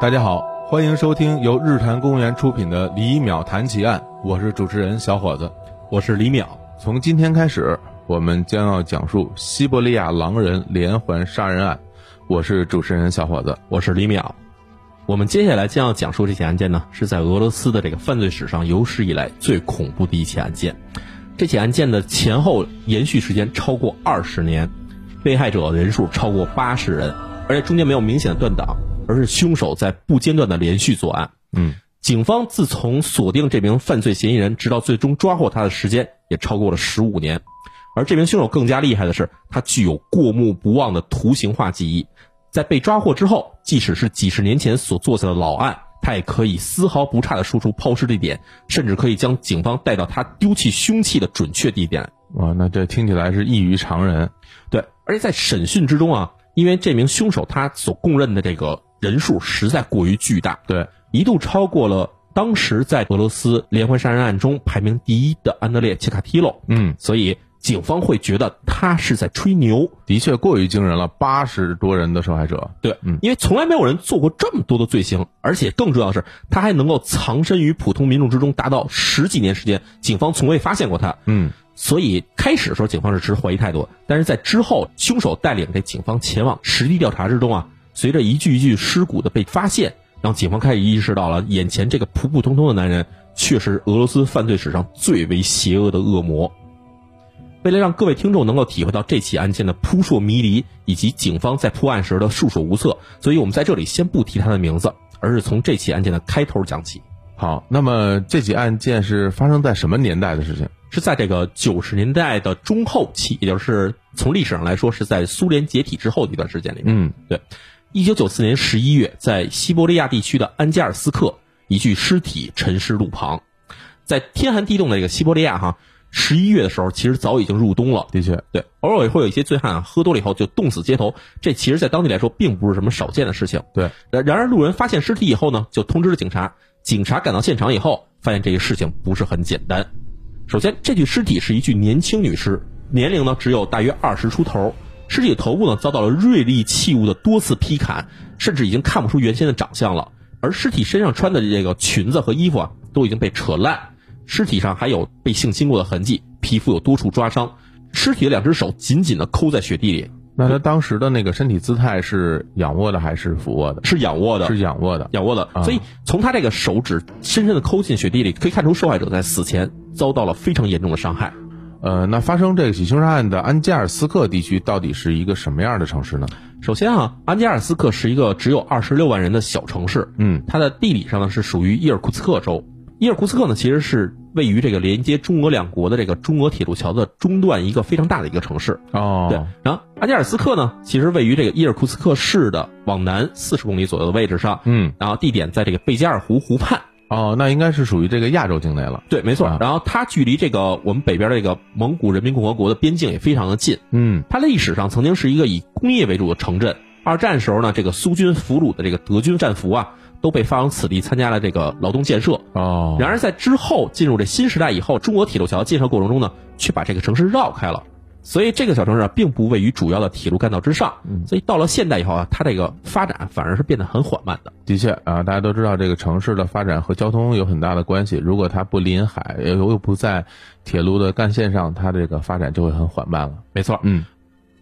大家好，欢迎收听由日坛公园出品的《李淼谈奇案》，我是主持人小伙子。我是李淼。从今天开始，我们将要讲述西伯利亚狼人连环杀人案。我是主持人小伙子。我是李淼。我们接下来将要讲述这起案件呢，是在俄罗斯的这个犯罪史上有史以来最恐怖的一起案件。这起案件的前后延续时间超过二十年，被害者人数超过八十人，而且中间没有明显的断档，而是凶手在不间断的连续作案。嗯，警方自从锁定这名犯罪嫌疑人，直到最终抓获他的时间也超过了十五年。而这名凶手更加厉害的是，他具有过目不忘的图形化记忆，在被抓获之后，即使是几十年前所做下的老案，他也可以丝毫不差的说出抛尸地点，甚至可以将警方带到他丢弃凶器的准确地点。哇，那这听起来是异于常人。对，而且在审讯之中啊，因为这名凶手他所供认的这个人数实在过于巨大，对，一度超过了当时在俄罗斯连环杀人案中排名第一的安德烈·切卡提洛。嗯，所以警方会觉得他是在吹牛。的确过于惊人了，八十多人的受害者。对，嗯因为从来没有人做过这么多的罪行，而且更重要的是，他还能够藏身于普通民众之中，达到十几年时间，警方从未发现过他。嗯，所以开始的时候，警方是持怀疑态度，但是在之后，凶手带领这警方前往实地调查之中啊，随着一具一具尸骨的被发现，让警方开始意识到了眼前这个普普通通的男人，却是俄罗斯犯罪史上最为邪恶的恶魔。为了让各位听众能够体会到这起案件的扑朔迷离，以及警方在破案时的束手无策，所以我们在这里先不提他的名字，而是从这起案件的开头讲起。好，那么这起案件是发生在什么年代的事情？是在这个九十年代的中后期，也就是从历史上来说是在苏联解体之后的一段时间里面。嗯，对，一九九四年十一月，在西伯利亚地区的安加尔斯克，一具尸体沉尸路旁。在天寒地冻的这个西伯利亚哈，十一月的时候其实早已经入冬了。的确，对，偶尔也会有一些醉汉啊，喝多了以后就冻死街头，这其实在当地来说并不是什么少见的事情。对，然然而路人发现尸体以后呢，就通知了警察。警察赶到现场以后，发现这个事情不是很简单。首先，这具尸体是一具年轻女尸，年龄呢只有大约二十出头。尸体的头部呢遭到了锐利器物的多次劈砍，甚至已经看不出原先的长相了。而尸体身上穿的这个裙子和衣服啊，都已经被扯烂。尸体上还有被性侵过的痕迹，皮肤有多处抓伤。尸体的两只手紧紧的抠在雪地里，那他当时的那个身体姿态是仰卧的还是俯卧的？是仰卧的，是仰卧的。仰卧的。啊所以从他这个手指深深的抠进雪地里，可以看出受害者在死前遭到了非常严重的伤害。呃，那发生这起凶杀案的安加尔斯克地区到底是一个什么样的城市呢？首先啊，安加尔斯克是一个只有二十六万人的小城市，嗯，它的地理上呢是属于伊尔库茨克州。伊尔库茨克呢其实是位于这个连接中俄两国的这个中俄铁路桥的中段一个非常大的一个城市。哦对哦，，然后安加尔斯克呢其实位于这个伊尔库茨克市的往南四十公里左右的位置上，嗯，然后地点在这个贝加尔湖湖畔。哦，那应该是属于这个亚洲境内了。对，没错。啊然后它距离这个我们北边这个蒙古人民共和国的边境也非常的近。嗯，它历史上曾经是一个以工业为主的城镇。二战时候呢，这个苏军俘虏的这个德军战俘啊，都被发往此地参加了这个劳动建设。哦，然而在之后进入这新时代以后，中国铁路桥建设过程中呢，却把这个城市绕开了。所以这个小城市啊，并不位于主要的铁路干道之上。所以到了现代以后啊，它这个发展反而是变得很缓慢的。的确啊，大家都知道这个城市的发展和交通有很大的关系。如果它不临海，又又不在铁路的干线上，它这个发展就会很缓慢了。没错，嗯，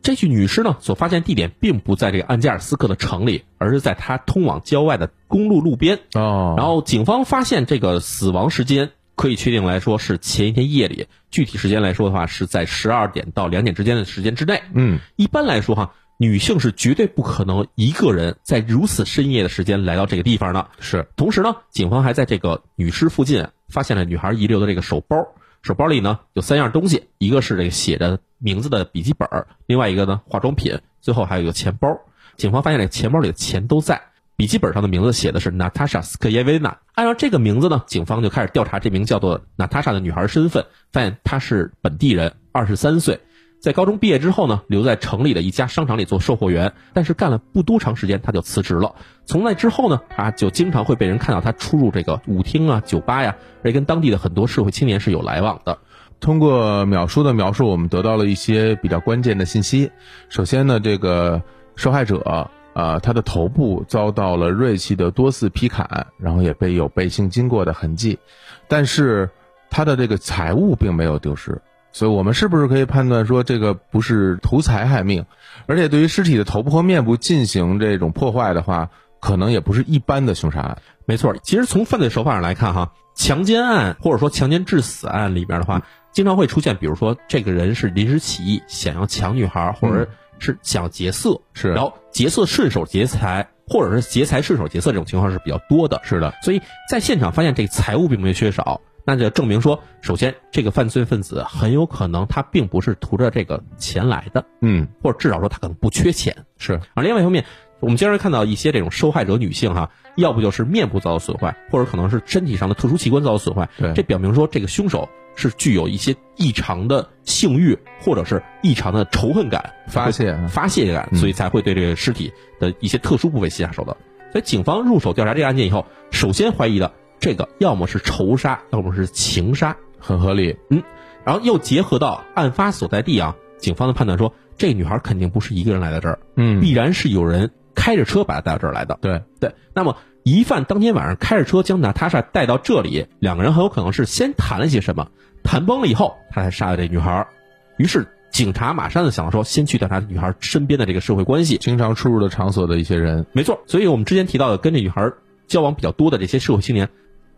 这具女尸呢，所发现地点并不在这个安加尔斯克的城里，而是在它通往郊外的公路路边。哦，然后警方发现这个死亡时间可以确定来说是前一天夜里，具体时间来说的话是在十二点到两点之间的时间之内。嗯，一般来说哈，女性是绝对不可能一个人在如此深夜的时间来到这个地方的。是，同时呢，警方还在这个女尸附近发现了女孩遗留的这个手包，手包里呢有三样东西，一个是这个写着名字的笔记本，另外一个呢化妆品，最后还有一个钱包。警方发现这个钱包里的钱都在。笔记本上的名字写的是娜塔莎·斯科耶维娜。按照这个名字呢，警方就开始调查这名叫做娜塔莎的女孩身份，发现她是本地人，二十三岁，在高中毕业之后呢，留在城里的一家商场里做售货员，但是干了不多长时间，她就辞职了。从那之后呢，她就经常会被人看到她出入这个舞厅啊、酒吧呀，而跟当地的很多社会青年是有来往的。通过淼叔的描述，我们得到了一些比较关键的信息。首先呢，这个受害者呃，他的头部遭到了锐器的多次劈砍，然后也被有被性经过的痕迹，但是他的这个财物并没有丢失，所以我们是不是可以判断说这个不是图财害命？而且对于尸体的头部和面部进行这种破坏的话，可能也不是一般的凶杀案。没错，其实从犯罪手法上来看，哈，强奸案或者说强奸致死案里边的话，经常会出现，比如说这个人是临时起意想要抢女孩，或者是想要劫色，是，然后劫色顺手劫财，或者是劫财顺手劫色这种情况是比较多的。是的，所以在现场发现这个财物并没有缺少，那就证明说，首先这个犯罪分子很有可能他并不是图着这个钱来的，嗯，或者至少说他可能不缺钱。是，而另外一方面。我们经常看到一些这种受害者女性哈，要不就是面部遭到损坏，或者可能是身体上的特殊器官遭到损坏。对，这表明说这个凶手是具有一些异常的性欲，或者是异常的仇恨感、发泄发泄感，所以才会对这个尸体的一些特殊部位下手的。所以警方入手调查这个案件以后，首先怀疑的这个要么是仇杀，要么是情杀，很合理。嗯，然后又结合到案发所在地啊，警方的判断说，这女孩肯定不是一个人来到这儿，嗯，必然是有人。开着车把她带到这儿来的，对对。那么疑犯当天晚上开着车将娜塔莎带到这里，两个人很有可能是先谈了些什么，谈崩了以后，他才杀了这女孩。于是警察马上就想说，先去调查女孩身边的这个社会关系，经常出入的场所的一些人。没错，所以我们之前提到的跟这女孩交往比较多的这些社会青年，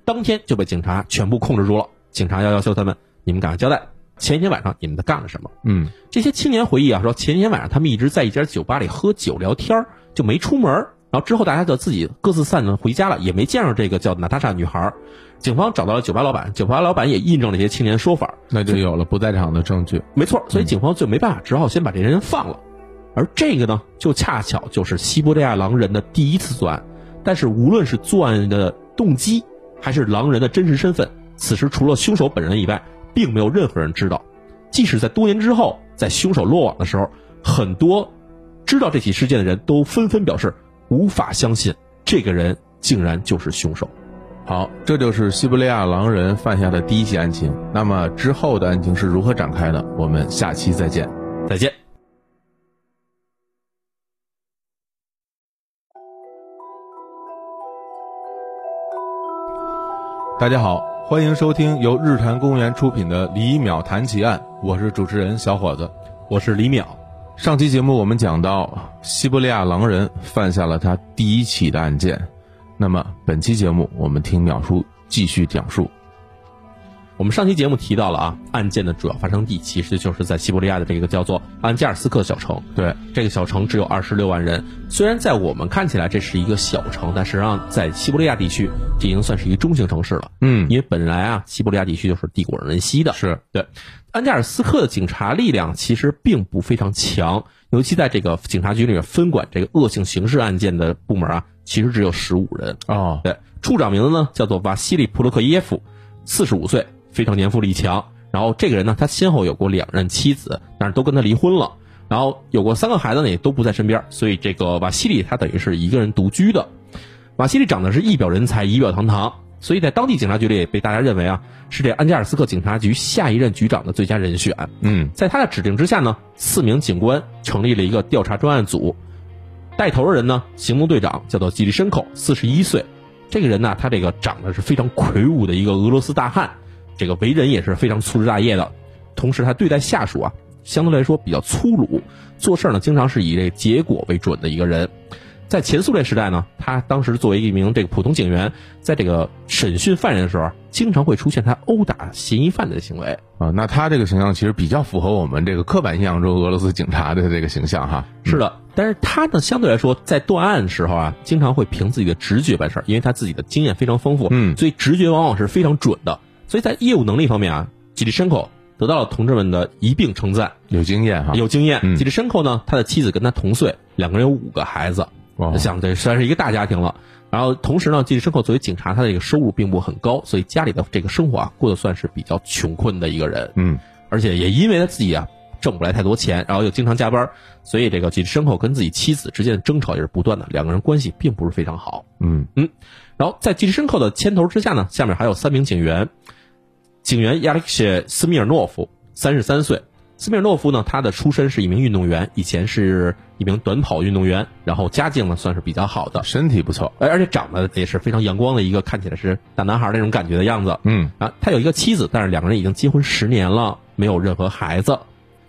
当天就被警察全部控制住了。警察要要求他们，你们赶快交代，前一天晚上你们都干了什么？嗯，这些青年回忆啊，说前一天晚上他们一直在一家酒吧里喝酒聊天就没出门，然后之后大家就自己各自散了回家了，也没见着这个叫娜塔莎女孩。警方找到了酒吧老板，酒吧老板也印证了这些青年说法，那就有了不在场的证据。没错，所以警方就没办法，只好先把这些人放了。而这个呢，就恰巧就是西伯利亚狼人的第一次作案。但是无论是作案的动机，还是狼人的真实身份，此时除了凶手本人以外，并没有任何人知道。即使在多年之后，在凶手落网的时候，很多。知道这起事件的人都纷纷表示无法相信，这个人竟然就是凶手。好，这就是西伯利亚狼人犯下的第一起案情。那么之后的案情是如何展开的？我们下期再见。再见。大家好，欢迎收听由日坛公园出品的《李淼谈奇案》，我是主持人小伙子，我是李淼。上期节目我们讲到西伯利亚狼人犯下了他第一起的案件，那么本期节目我们听淼叔继续讲述。我们上期节目提到了啊，案件的主要发生地其实就是在西伯利亚的这个叫做安加尔斯克小城。对，这个小城只有二十六万人。虽然在我们看起来这是一个小城，但实际上在西伯利亚地区，这已经算是一个中型城市了。嗯，因为本来啊，西伯利亚地区就是地广人稀的。是对，安加尔斯克的警察力量其实并不非常强，尤其在这个警察局里面分管这个恶性刑事案件的部门啊，其实只有十五人。哦，对，处长名字呢叫做瓦西里普洛克耶夫，四十五岁。非常年富力强，然后这个人呢，他先后有过两任妻子，但是都跟他离婚了，然后有过三个孩子呢，也都不在身边，所以这个瓦西里他等于是一个人独居的。瓦西里长得是一表人才，仪表堂堂，所以在当地警察局里也被大家认为啊，是这安加尔斯克警察局下一任局长的最佳人选。嗯，在他的指定之下呢，四名警官成立了一个调查专案组，带头的人呢，行动队长叫做吉利申口，四十一岁，这个人呢，他这个长得是非常魁梧的一个俄罗斯大汉。这个为人也是非常粗枝大叶的，同时他对待下属啊，相对来说比较粗鲁，做事呢经常是以这结果为准的一个人。在前苏联时代呢，他当时作为一名这个普通警员，在这个审讯犯人的时候，经常会出现他殴打嫌疑犯的行为啊。那他这个形象其实比较符合我们这个刻板印象中俄罗斯警察的这个形象哈。是的，但是他呢相对来说在断案的时候啊，经常会凭自己的直觉办事儿，因为他自己的经验非常丰富，嗯，所以直觉往往是非常准的。所以在业务能力方面啊，吉利申口得到了同志们的一并称赞，有经验哈，有经验。吉利申口呢，他的妻子跟他同岁，两个人有五个孩子，想这算是一个大家庭了。然后同时呢，吉利申口作为警察，他的这个收入并不很高，所以家里的这个生活啊，过得算是比较穷困的一个人。嗯，而且也因为他自己啊挣不来太多钱，然后又经常加班，所以这个吉利申口跟自己妻子之间的争吵也是不断的，两个人关系并不是非常好。嗯嗯，然后在吉利申口的牵头之下呢，下面还有三名警员。警员亚历克谢·斯米尔诺夫，三十三岁；斯米尔诺夫呢，他的出身是一名运动员，以前是一名短跑运动员，然后家境呢算是比较好的，身体不错，而而且长得也是非常阳光的一个，看起来是大男孩那种感觉的样子。嗯。啊，他有一个妻子，但是两个人已经结婚十年了，没有任何孩子。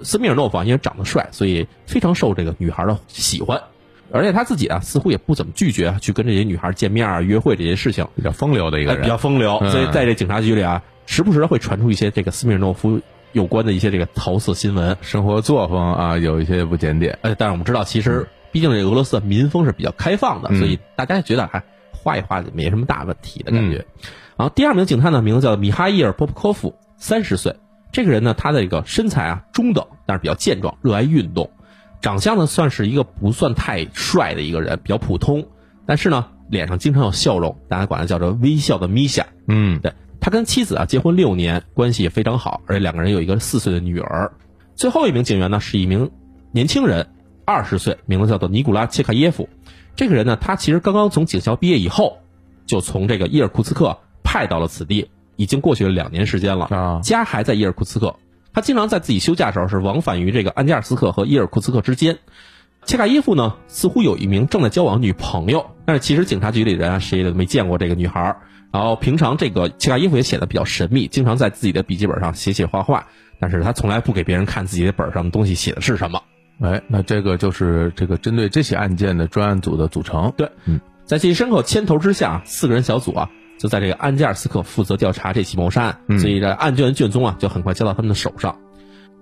斯米尔诺夫啊，因为长得帅，所以非常受这个女孩的喜欢，而且他自己啊，似乎也不怎么拒绝去跟这些女孩见面啊、约会这些事情，比较风流的一个哎，人，比较风流。嗯。所以在这警察局里啊，时不时的会传出一些这个斯米尔诺夫有关的一些这个桃色新闻。生活作风啊有一些不检点。呃，但是我们知道，其实毕竟这俄罗斯的民风是比较开放的，嗯所以大家觉得还画一画没什么大问题的感觉。然后第二名警探呢，名字叫米哈伊尔·波普科夫，三十岁。这个人呢，他的一个身材啊中等，但是比较健壮，热爱运动，长相呢算是一个不算太帅的一个人，比较普通，但是呢脸上经常有笑容，大家管他叫做微笑的米夏。嗯对他跟妻子啊结婚六年，关系也非常好，而且两个人有一个四岁的女儿。最后一名警员呢是一名年轻人，二十岁，名字叫做尼古拉切卡耶夫。这个人呢，他其实刚刚从警校毕业以后，就从这个伊尔库茨克派到了此地，已经过去了两年时间了，啊家还在伊尔库茨克。他经常在自己休假的时候是往返于这个安加尔斯克和伊尔库茨克之间。切卡耶夫呢，似乎有一名正在交往女朋友，但是其实警察局里人啊，谁也都没见过这个女孩儿。然后平常这个切卡耶夫也显得比较神秘，经常在自己的笔记本上写写画画，但是他从来不给别人看自己的本上的东西写的是什么。哎，那这个就是这个针对这起案件的专案组的组成。对，嗯，在其牲口牵头之下，四个人小组啊，就在这个安加尔斯克负责调查这起谋杀案，嗯所以这案卷卷宗啊，就很快交到他们的手上。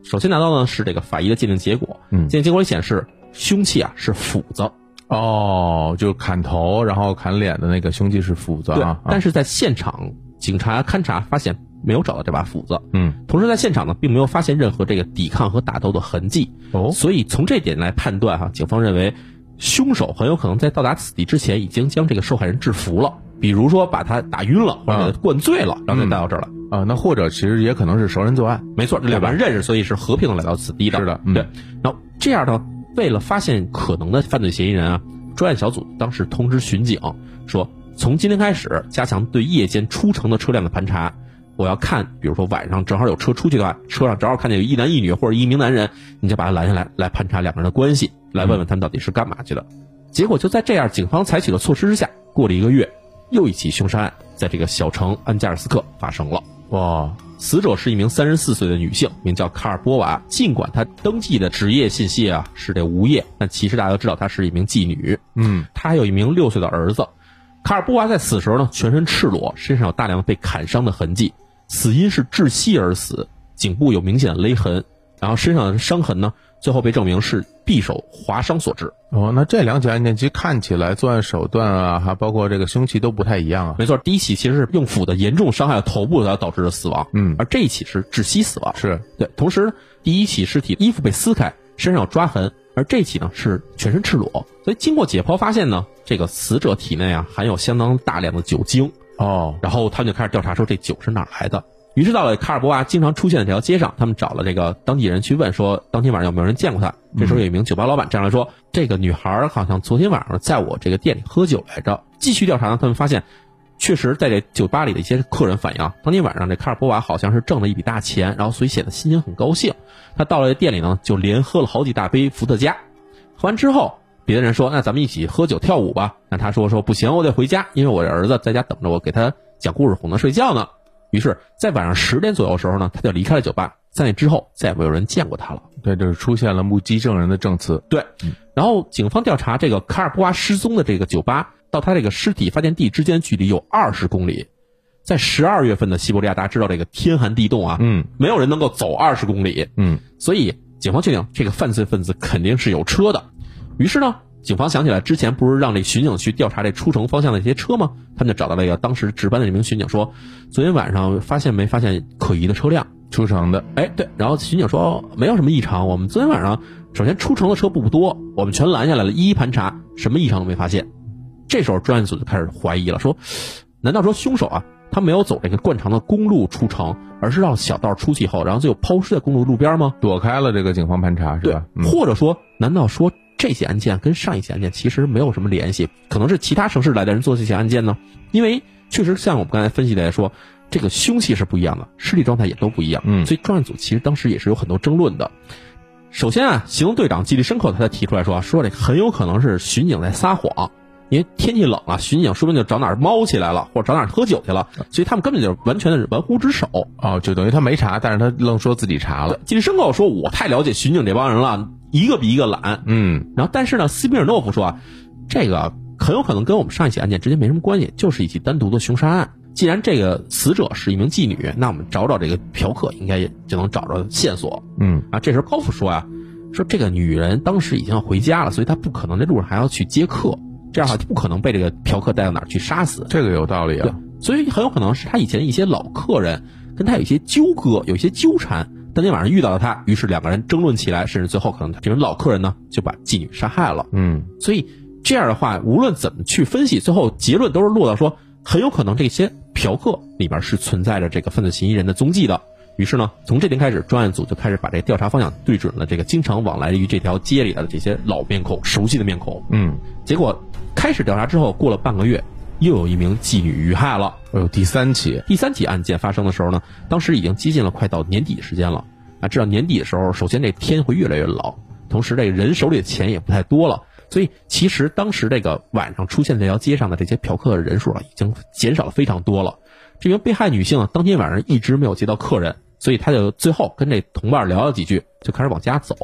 首先拿到呢是这个法医的鉴定结果，嗯鉴定结果里显示凶器啊是斧子，哦，就砍头然后砍脸的那个凶器是斧子对啊，，但是在现场警察勘查发现没有找到这把斧子，嗯同时在现场呢并没有发现任何这个抵抗和打斗的痕迹，哦所以从这点来判断哈、警方认为凶手很有可能在到达此地之前已经将这个受害人制服了，比如说把他打晕了或者灌醉了，然后再带到这儿来。啊，那或者其实也可能是熟人作案。没错，这两个人认识，所以是和平的来到此地的。是的嗯对。然后这样呢，为了发现可能的犯罪嫌疑人啊，专案小组当时通知巡警说，从今天开始加强对夜间出城的车辆的盘查。我要看，比如说晚上正好有车出去的话，车上正好看见有一男一女或者一名男人，你就把他拦下来，来盘查两个人的关系，来问问他们到底是干嘛去的。结果就在这样，警方采取的措施之下，过了一个月，又一起凶杀案在这个小城安加尔斯克发生了。哇，死者是一名三十四岁的女性，名叫卡尔波娃。尽管她登记的职业信息啊是这无业，但其实大家都知道她是一名妓女。嗯她还有一名六岁的儿子。卡尔波娃在死时候呢，全身赤裸，身上有大量被砍伤的痕迹，死因是窒息而死，颈部有明显的勒痕，然后身上的伤痕呢，最后被证明是匕首划伤所致。哦，那这两起案件其实看起来作案手段啊，还包括这个凶器都不太一样啊。没错，第一起其实是用斧子严重伤害了头部，才导致的死亡。嗯而这一起是窒息死亡。是，对，同时第一起尸体衣服被撕开，身上有抓痕，而这起呢是全身赤裸。所以经过解剖发现呢，这个死者体内啊含有相当大量的酒精，哦，然后他们就开始调查说这酒是哪儿来的。于是到了卡尔波娃经常出现的这条街上，他们找了这个当地人去问说，当天晚上有没有人见过他？这时候有一名酒吧老板站出来说，这个女孩好像昨天晚上在我这个店里喝酒来着。继续调查呢，他们发现，确实在这酒吧里的一些客人反映，当天晚上这卡尔波娃好像是挣了一笔大钱，然后所以显得心情很高兴。他到了店里呢，就连喝了好几大杯伏特加。喝完之后，别的人说，那咱们一起喝酒跳舞吧。那他说说不行，我得回家，因为我这儿子在家等着我给他讲故事哄他睡觉呢。于是，在晚上十点左右的时候呢，他就离开了酒吧。在那之后，再也没有人见过他了。对，就是出现了目击证人的证词。对，然后警方调查这个卡尔波娃失踪的这个酒吧到他这个尸体发现地之间距离有二十公里，在十二月份的西伯利亚，大家知道这个天寒地冻啊，嗯没有人能够走二十公里，嗯，所以警方确定这个犯罪分子肯定是有车的。于是呢，警方想起来之前不是让这巡警去调查这出城方向的一些车吗？他们就找到了一个当时值班的这名巡警说，昨天晚上发现没发现可疑的车辆？出城的。哎，对，然后巡警说没有什么异常，我们昨天晚上首先出城的车不多，我们全拦下来了，一一盘查，什么异常都没发现。这时候专案组就开始怀疑了，说，难道说凶手啊，他没有走这个惯常的公路出城，而是绕小道出去以后，然后就抛尸在公路路边吗？躲开了这个警方盘查是对吧？，嗯或者说，难道说这起案件跟上一起案件其实没有什么联系？可能是其他城市来的人做这起案件呢？因为确实像我们刚才分析的来说，这个凶器是不一样的，尸体状态也都不一样。嗯所以专案组其实当时也是有很多争论的。首先啊，行动队长纪律深刻，他才提出来说，说这很有可能是巡警在撒谎，因为天气冷了，巡警说不定就找哪儿猫起来了，或者找哪儿喝酒去了，所以他们根本就完全的是玩忽职守。哦，就等于他没查，但是他愣说自己查了。纪律深刻说，我太了解巡警这帮人了，一个比一个懒。嗯然后，但是呢，斯皮尔诺夫说啊，这个很有可能跟我们上一起案件之间没什么关系，就是一起单独的凶杀案。既然这个死者是一名妓女，那我们找找这个嫖客，应该也就能找着线索嗯啊。这时候高夫说呀、说这个女人当时已经要回家了，所以她不可能在路上还要去接客，这样的话就不可能被这个嫖客带到哪儿去杀死。这个有道理啊。，所以很有可能是他以前一些老客人跟他有一些纠葛，有一些纠缠。当天晚上遇到了他，于是两个人争论起来，甚至最后可能这名老客人呢就把妓女杀害了。嗯所以这样的话，无论怎么去分析，最后结论都是落到说，很有可能这些嫖客里边是存在着这个犯罪嫌疑人的踪迹的。于是呢，从这天开始，专案组就开始把这个调查方向对准了这个经常往来于这条街里的这些老面孔、熟悉的面孔。嗯，结果开始调查之后，过了半个月，又有一名妓女遇害了。哎呦，第三起，第三起案件发生的时候呢，当时已经接近了快到年底的时间了啊。知道年底的时候，首先这天会越来越冷，同时这个人手里的钱也不太多了，所以其实当时这个晚上出现这条街上的这些嫖客的人数啊，已经减少了非常多了。这名被害女性啊，当天晚上一直没有接到客人，所以她就最后跟这同伴聊了几句，就开始往家走。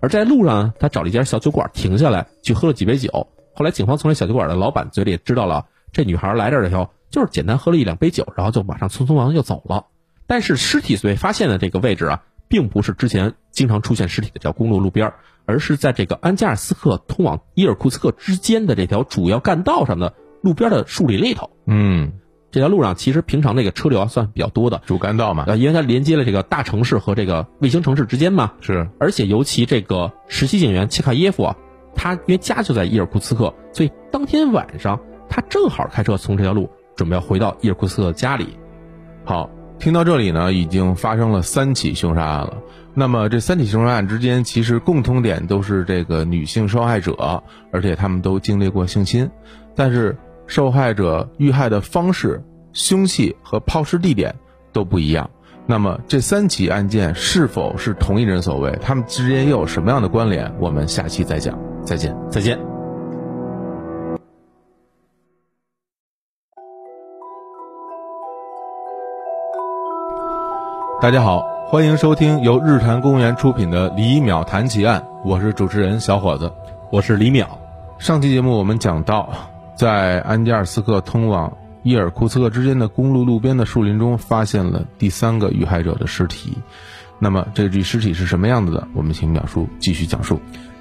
而在路上呢，她找了一家小酒馆停下来，去喝了几杯酒。后来警方从这小酒馆的老板嘴里知道了，这女孩来这儿的时候，就是简单喝了一两杯酒，然后就马上匆匆忙忙就走了。但是尸体被发现的这个位置啊，并不是之前经常出现尸体的这条公路路边，而是在这个安加尔斯克通往伊尔库茨克之间的这条主要干道上的路边的树林里头。嗯，这条路上其实平常那个车流啊算比较多的，主干道嘛，啊，因为它连接了这个大城市和这个卫星城市之间嘛。是，而且尤其这个实习警员切卡耶夫啊，他因为家就在伊尔库茨克，所以当天晚上他正好开车从这条路准备要回到伊尔库茨克家里。好，听到这里呢，已经发生了三起凶杀案了。那么这三起凶杀案之间，其实共通点都是这个女性受害者，而且他们都经历过性侵，但是受害者遇害的方式、凶器和抛尸地点都不一样。那么这三起案件是否是同一人所为？他们之间又有什么样的关联？我们下期再讲。再见。再见。大家好，欢迎收听由日坛公园出品的《李淼谈奇案》，我是主持人小伙子。我是李淼。上期节目我们讲到，在安加尔斯克通往伊尔库茨克之间的公路路边的树林中，发现了第三个遇害者的尸体。那么这具尸体是什么样子的？我们请淼叔继续讲述。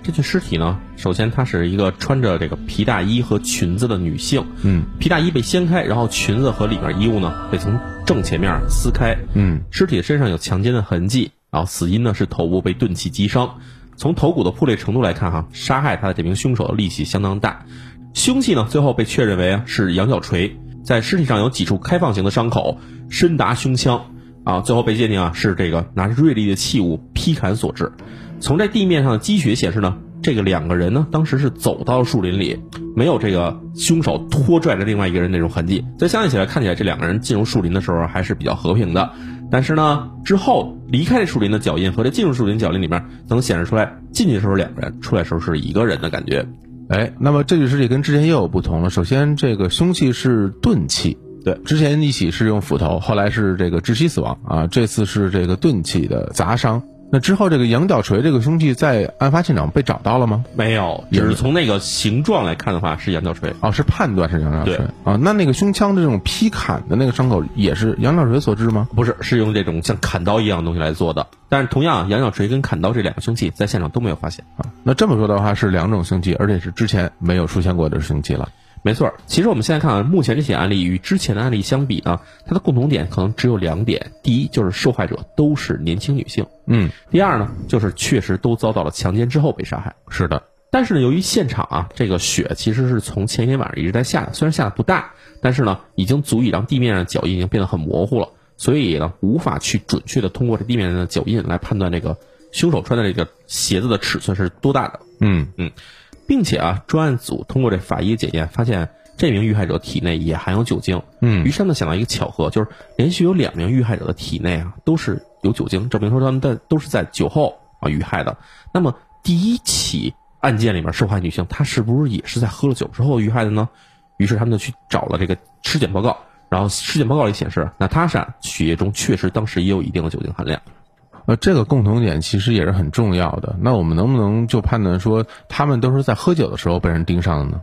这具尸体呢，首先她是一个穿着这个皮大衣和裙子的女性，嗯皮大衣被掀开，然后裙子和里面衣物呢被从正前面撕开。嗯尸体身上有强奸的痕迹，然后死因呢是头部被钝器击伤。从头骨的破裂程度来看，哈，杀害他的这名凶手的力气相当大。凶器呢，最后被确认为啊是羊角锤，在尸体上有几处开放型的伤口，深达胸腔。啊，最后被鉴定啊是这个拿着锐利的器物劈砍所致。从这地面上的积雪显示呢，这个两个人呢当时是走到树林里，没有这个凶手拖拽着另外一个人那种痕迹。再相比起来，看起来这两个人进入树林的时候还是比较和平的。但是呢，之后离开这树林的脚印和这进入树林脚印里面，能显示出来进去的时候两个人，出来的时候是一个人的感觉。哎，那么这具尸体跟之前又有不同了。首先，这个凶器是钝器，对，之前一起是用斧头，后来是这个窒息死亡啊，这次是这个钝器的砸伤。那之后，这个羊角锤这个凶器在案发现场被找到了吗？没有，只是从那个形状来看的话是羊角锤。哦，是判断是羊角锤对啊。那那个胸腔的这种劈砍的那个伤口也是羊角锤所致吗？不是，是用这种像砍刀一样的东西来做的。但是同样，羊角锤跟砍刀这两个凶器在现场都没有发现。啊，那这么说的话是两种凶器，而且是之前没有出现过的凶器了。没错，其实我们现在看啊，目前这起案例与之前的案例相比呢，它的共同点可能只有两点：第一，就是受害者都是年轻女性；嗯，第二呢，就是确实都遭到了强奸之后被杀害。是的，但是呢，由于现场啊，这个雪其实是从前一天晚上一直在下的，虽然下的不大，但是呢，已经足以让地面上的脚印已经变得很模糊了，所以呢，无法去准确的通过这地面上的脚印来判断这个凶手穿的这个鞋子的尺寸是多大的。嗯。嗯并且啊，专案组通过这法医检验发现，这名遇害者体内也含有酒精。嗯于是他们想到一个巧合，就是连续有两名遇害者的体内啊都是有酒精，证明说他们在都是在酒后啊遇害的。那么第一起案件里面受害女性，她是不是也是在喝了酒之后遇害的呢？于是他们就去找了这个尸检报告，然后尸检报告里显示，娜塔莎血液中确实当时也有一定的酒精含量。呃，这个共同点其实也是很重要的。那我们能不能就判断说，他们都是在喝酒的时候被人盯上的呢？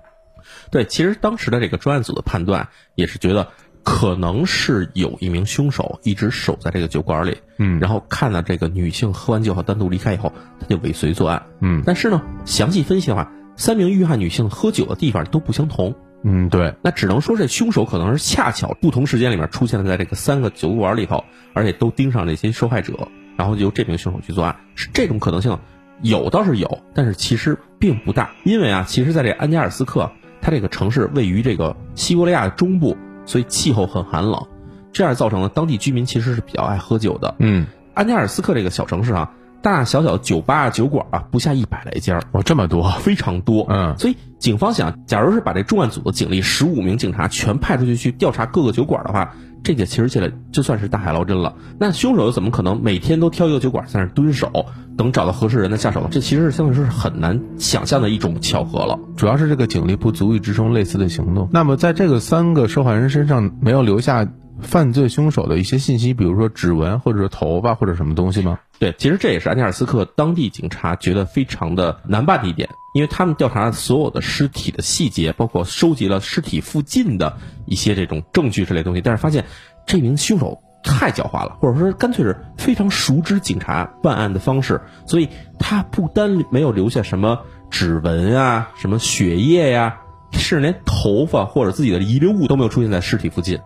对，其实当时的这个专案组的判断也是觉得，可能是有一名凶手一直守在这个酒馆里，嗯然后看到这个女性喝完酒后单独离开以后，他就尾随作案。嗯但是呢，详细分析的话，三名遇害女性喝酒的地方都不相同，嗯，对，那只能说这凶手可能是恰巧不同时间里面出现了在这个三个酒馆里头，而且都盯上这些受害者，然后由这名凶手去作案，是这种可能性有倒是有，但是其实并不大，因为啊，其实在这安加尔斯克，它这个城市位于这个西伯利亚中部，所以气候很寒冷，这样造成了当地居民其实是比较爱喝酒的。嗯，安加尔斯克这个小城市啊，大大小小的酒吧啊、酒馆啊，不下一百来家，哦，这么多，非常多。嗯所以警方想，假如是把这重案组的警力十五名警察全派出去去调查各个酒馆的话，这个其实起来就算是大海捞针了。那凶手又怎么可能每天都挑一个酒馆在那蹲守，等找到合适人再下手呢？这其实是相对说是很难想象的一种巧合了。主要是这个警力不足以支撑类似的行动。那么，在这个三个受害人身上没有留下犯罪凶手的一些信息，比如说指纹或者是头发或者什么东西吗？对，其实这也是安加尔斯克当地警察觉得非常的难办的一点，因为他们调查了所有的尸体的细节，包括收集了尸体附近的一些这种证据之类东西，但是发现这名凶手太狡猾了，或者说干脆是非常熟知警察办案的方式，所以他不单没有留下什么指纹啊、什么血液呀、甚至连头发或者自己的遗留物都没有出现在尸体附近。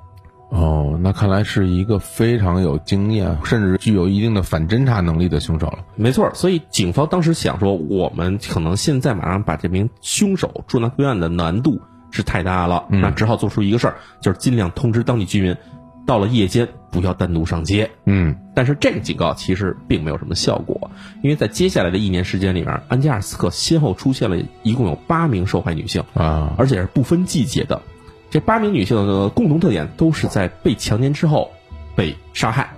哦，那看来是一个非常有经验，甚至具有一定的反侦查能力的凶手了。没错，所以警方当时想说，我们可能现在马上把这名凶手捉拿归案的难度是太大了，嗯那只好做出一个事儿，就是尽量通知当地居民，到了夜间不要单独上街。嗯但是这个警告其实并没有什么效果，因为在接下来的一年时间里面，安加尔斯克先后出现了一共有八名受害女性，啊，而且是不分季节的。这八名女性的共同特点都是在被强奸之后被杀害，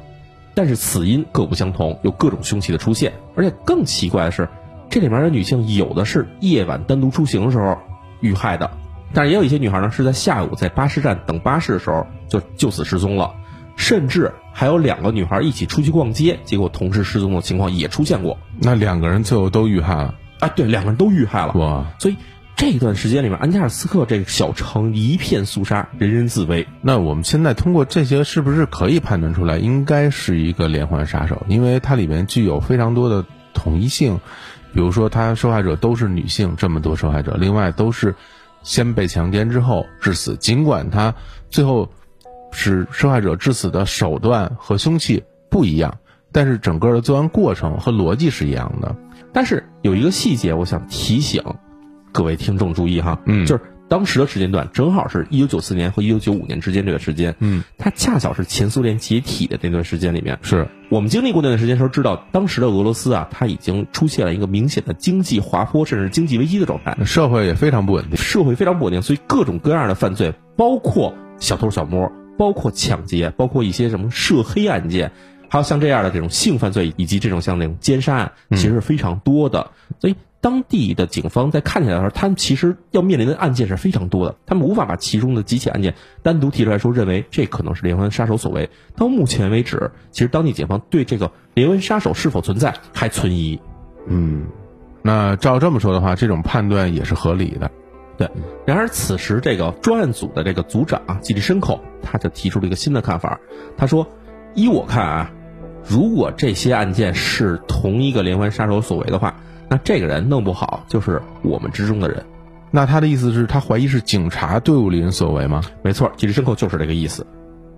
但是死因各不相同，有各种凶器的出现。而且更奇怪的是，这里面的女性有的是夜晚单独出行的时候遇害的，但是也有一些女孩呢是在下午在巴士站等巴士的时候就就此失踪了，甚至还有两个女孩一起出去逛街，结果同时失踪的情况也出现过。那两个人最后都遇害了，啊，对，两个人都遇害了。哇！所以这段时间里面，安加尔斯克这个小城一片肃杀，人人自危。那我们现在通过这些，是不是可以判断出来，应该是一个连环杀手？因为它里面具有非常多的统一性，比如说，他受害者都是女性，这么多受害者，另外都是先被强奸之后致死，尽管他最后使受害者致死的手段和凶器不一样，但是整个的作案过程和逻辑是一样的。但是有一个细节，我想提醒各位听众注意哈，嗯就是当时的时间段正好是一九九四年和一九九五年之间这个时间，嗯，它恰巧是前苏联解体的那段时间里面。是，我们经历过那段时间的时候，知道当时的俄罗斯啊，它已经出现了一个明显的经济滑坡，甚至经济危机的状态。社会也非常不稳定。社会非常不稳定，所以各种各样的犯罪，包括小偷小摸，包括抢劫，包括一些什么涉黑案件，还有像这样的这种性犯罪，以及这种像那种奸杀案，其实是非常多的。所以当地的警方在看起来的时候，他们其实要面临的案件是非常多的，他们无法把其中的几起案件单独提出来说，认为这可能是连环杀手所为。到目前为止，其实当地警方对这个连环杀手是否存在还存疑。嗯，那照这么说的话，这种判断也是合理的。对，然而此时这个专案组的这个组长啊，基里申寇，他就提出了一个新的看法。他说：“依我看啊，如果这些案件是同一个连环杀手所为的话，那这个人弄不好就是我们之中的人。那他的意思是，他怀疑是警察队伍里人所为吗？没错，基里申科就是这个意思。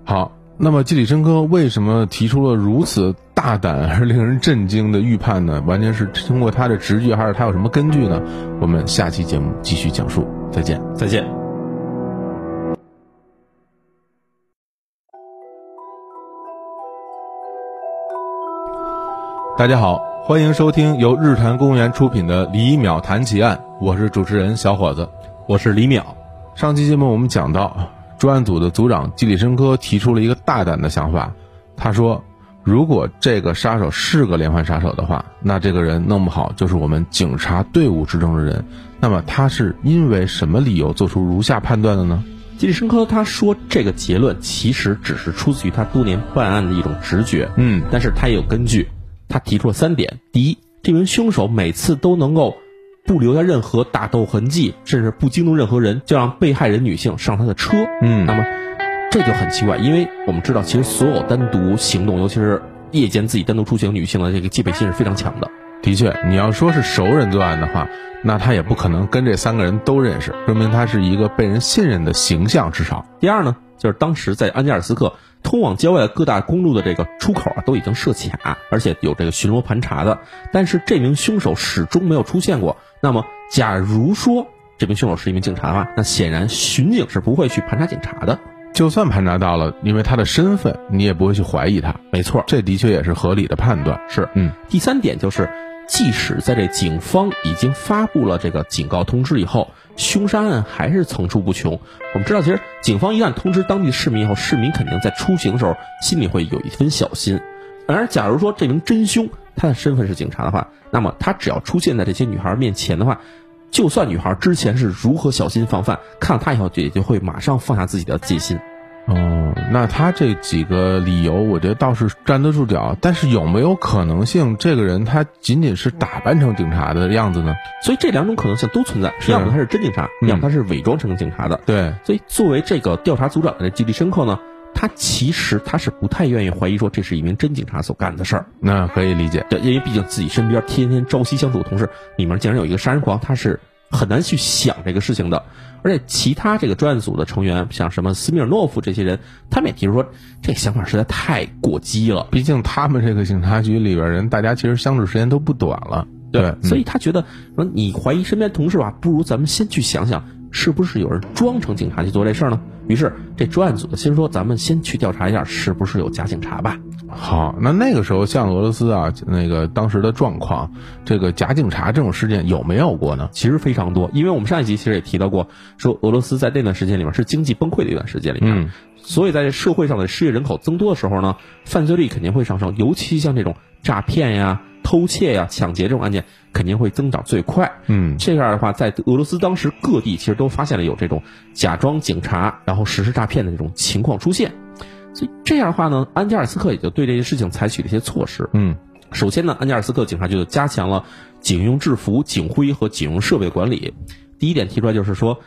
好，那么基里申科为什么提出了如此大胆而令人震惊的预判呢？完全是通过他的直觉，还是他有什么根据呢？我们下期节目继续讲述，再见。再见。大家好，欢迎收听由日坛公园出品的《李淼谈奇案》，我是主持人小伙子。我是李淼。上期节目我们讲到，专案组的组长季里申科提出了一个大胆的想法，他说，如果这个杀手是个连环杀手的话，那这个人弄不好就是我们警察队伍之中的人。那么他是因为什么理由做出如下判断的呢？季里申科他说这个结论其实只是出自于他多年办案的一种直觉，嗯，但是他也有根据，他提出了三点：第一，这名凶手每次都能够不留下任何打斗痕迹，甚至不惊动任何人，就让被害人女性上他的车，嗯那么这就很奇怪，因为我们知道，其实所有单独行动，尤其是夜间自己单独出行女性的这个戒备心是非常强的。的确，你要说是熟人作案的话，那他也不可能跟这三个人都认识，说明他是一个被人信任的形象，至少。第二呢，就是当时在安加尔斯克通往郊外的各大公路的这个出口啊，都已经设卡，而且有这个巡逻盘查的，但是这名凶手始终没有出现过。那么，假如说这名凶手是一名警察的话，那显然巡警是不会去盘查警察的。就算盘查到了，因为他的身份，你也不会去怀疑他。没错，这的确也是合理的判断。是，嗯。第三点就是，即使在这警方已经发布了这个警告通知以后，凶杀案还是层出不穷。我们知道，其实警方一旦通知当地市民以后，市民肯定在出行的时候心里会有一分小心。而假如说这名真凶他的身份是警察的话，那么他只要出现在这些女孩面前的话，就算女孩之前是如何小心防范，看到他以后也就会马上放下自己的戒心。哦，那他这几个理由，我觉得倒是站得住脚。但是有没有可能性，这个人他仅仅是打扮成警察的样子呢？所以这两种可能性都存在，要么他是真警察，嗯要么他是伪装成警察的。对，所以作为这个调查组长的这基利申克呢，他其实他是不太愿意怀疑说这是一名真警察所干的事儿。那可以理解。对，因为毕竟自己身边天天朝夕相处的同事里面竟然有一个杀人狂，他是很难去想这个事情的。而且其他这个专案组的成员，像什么斯米尔诺夫这些人，他们也提出说，这想法实在太过激了。毕竟他们这个警察局里边人，大家其实相处时间都不短了。对，所以他觉得说你怀疑身边同事吧，不如咱们先去想想，是不是有人装成警察去做这事儿呢？于是这专案组的先说，咱们先去调查一下，是不是有假警察吧。好，那那个时候像俄罗斯啊，那个当时的状况，这个假警察这种事件有没有过呢？其实非常多，因为我们上一集其实也提到过，说俄罗斯在那段时间里面是经济崩溃的一段时间里面，嗯所以在社会上的失业人口增多的时候呢，犯罪率肯定会上升，尤其像这种诈骗呀、偷窃呀、抢劫这种案件，肯定会增长最快。嗯这样的话，在俄罗斯当时各地其实都发现了有这种假装警察然后实施诈骗的这种情况出现，所以这样的话呢，安加尔斯克也就对这些事情采取了一些措施。嗯首先呢，安加尔斯克警察局就加强了警用制服、警徽和警用设备管理。第一点提出来就是说，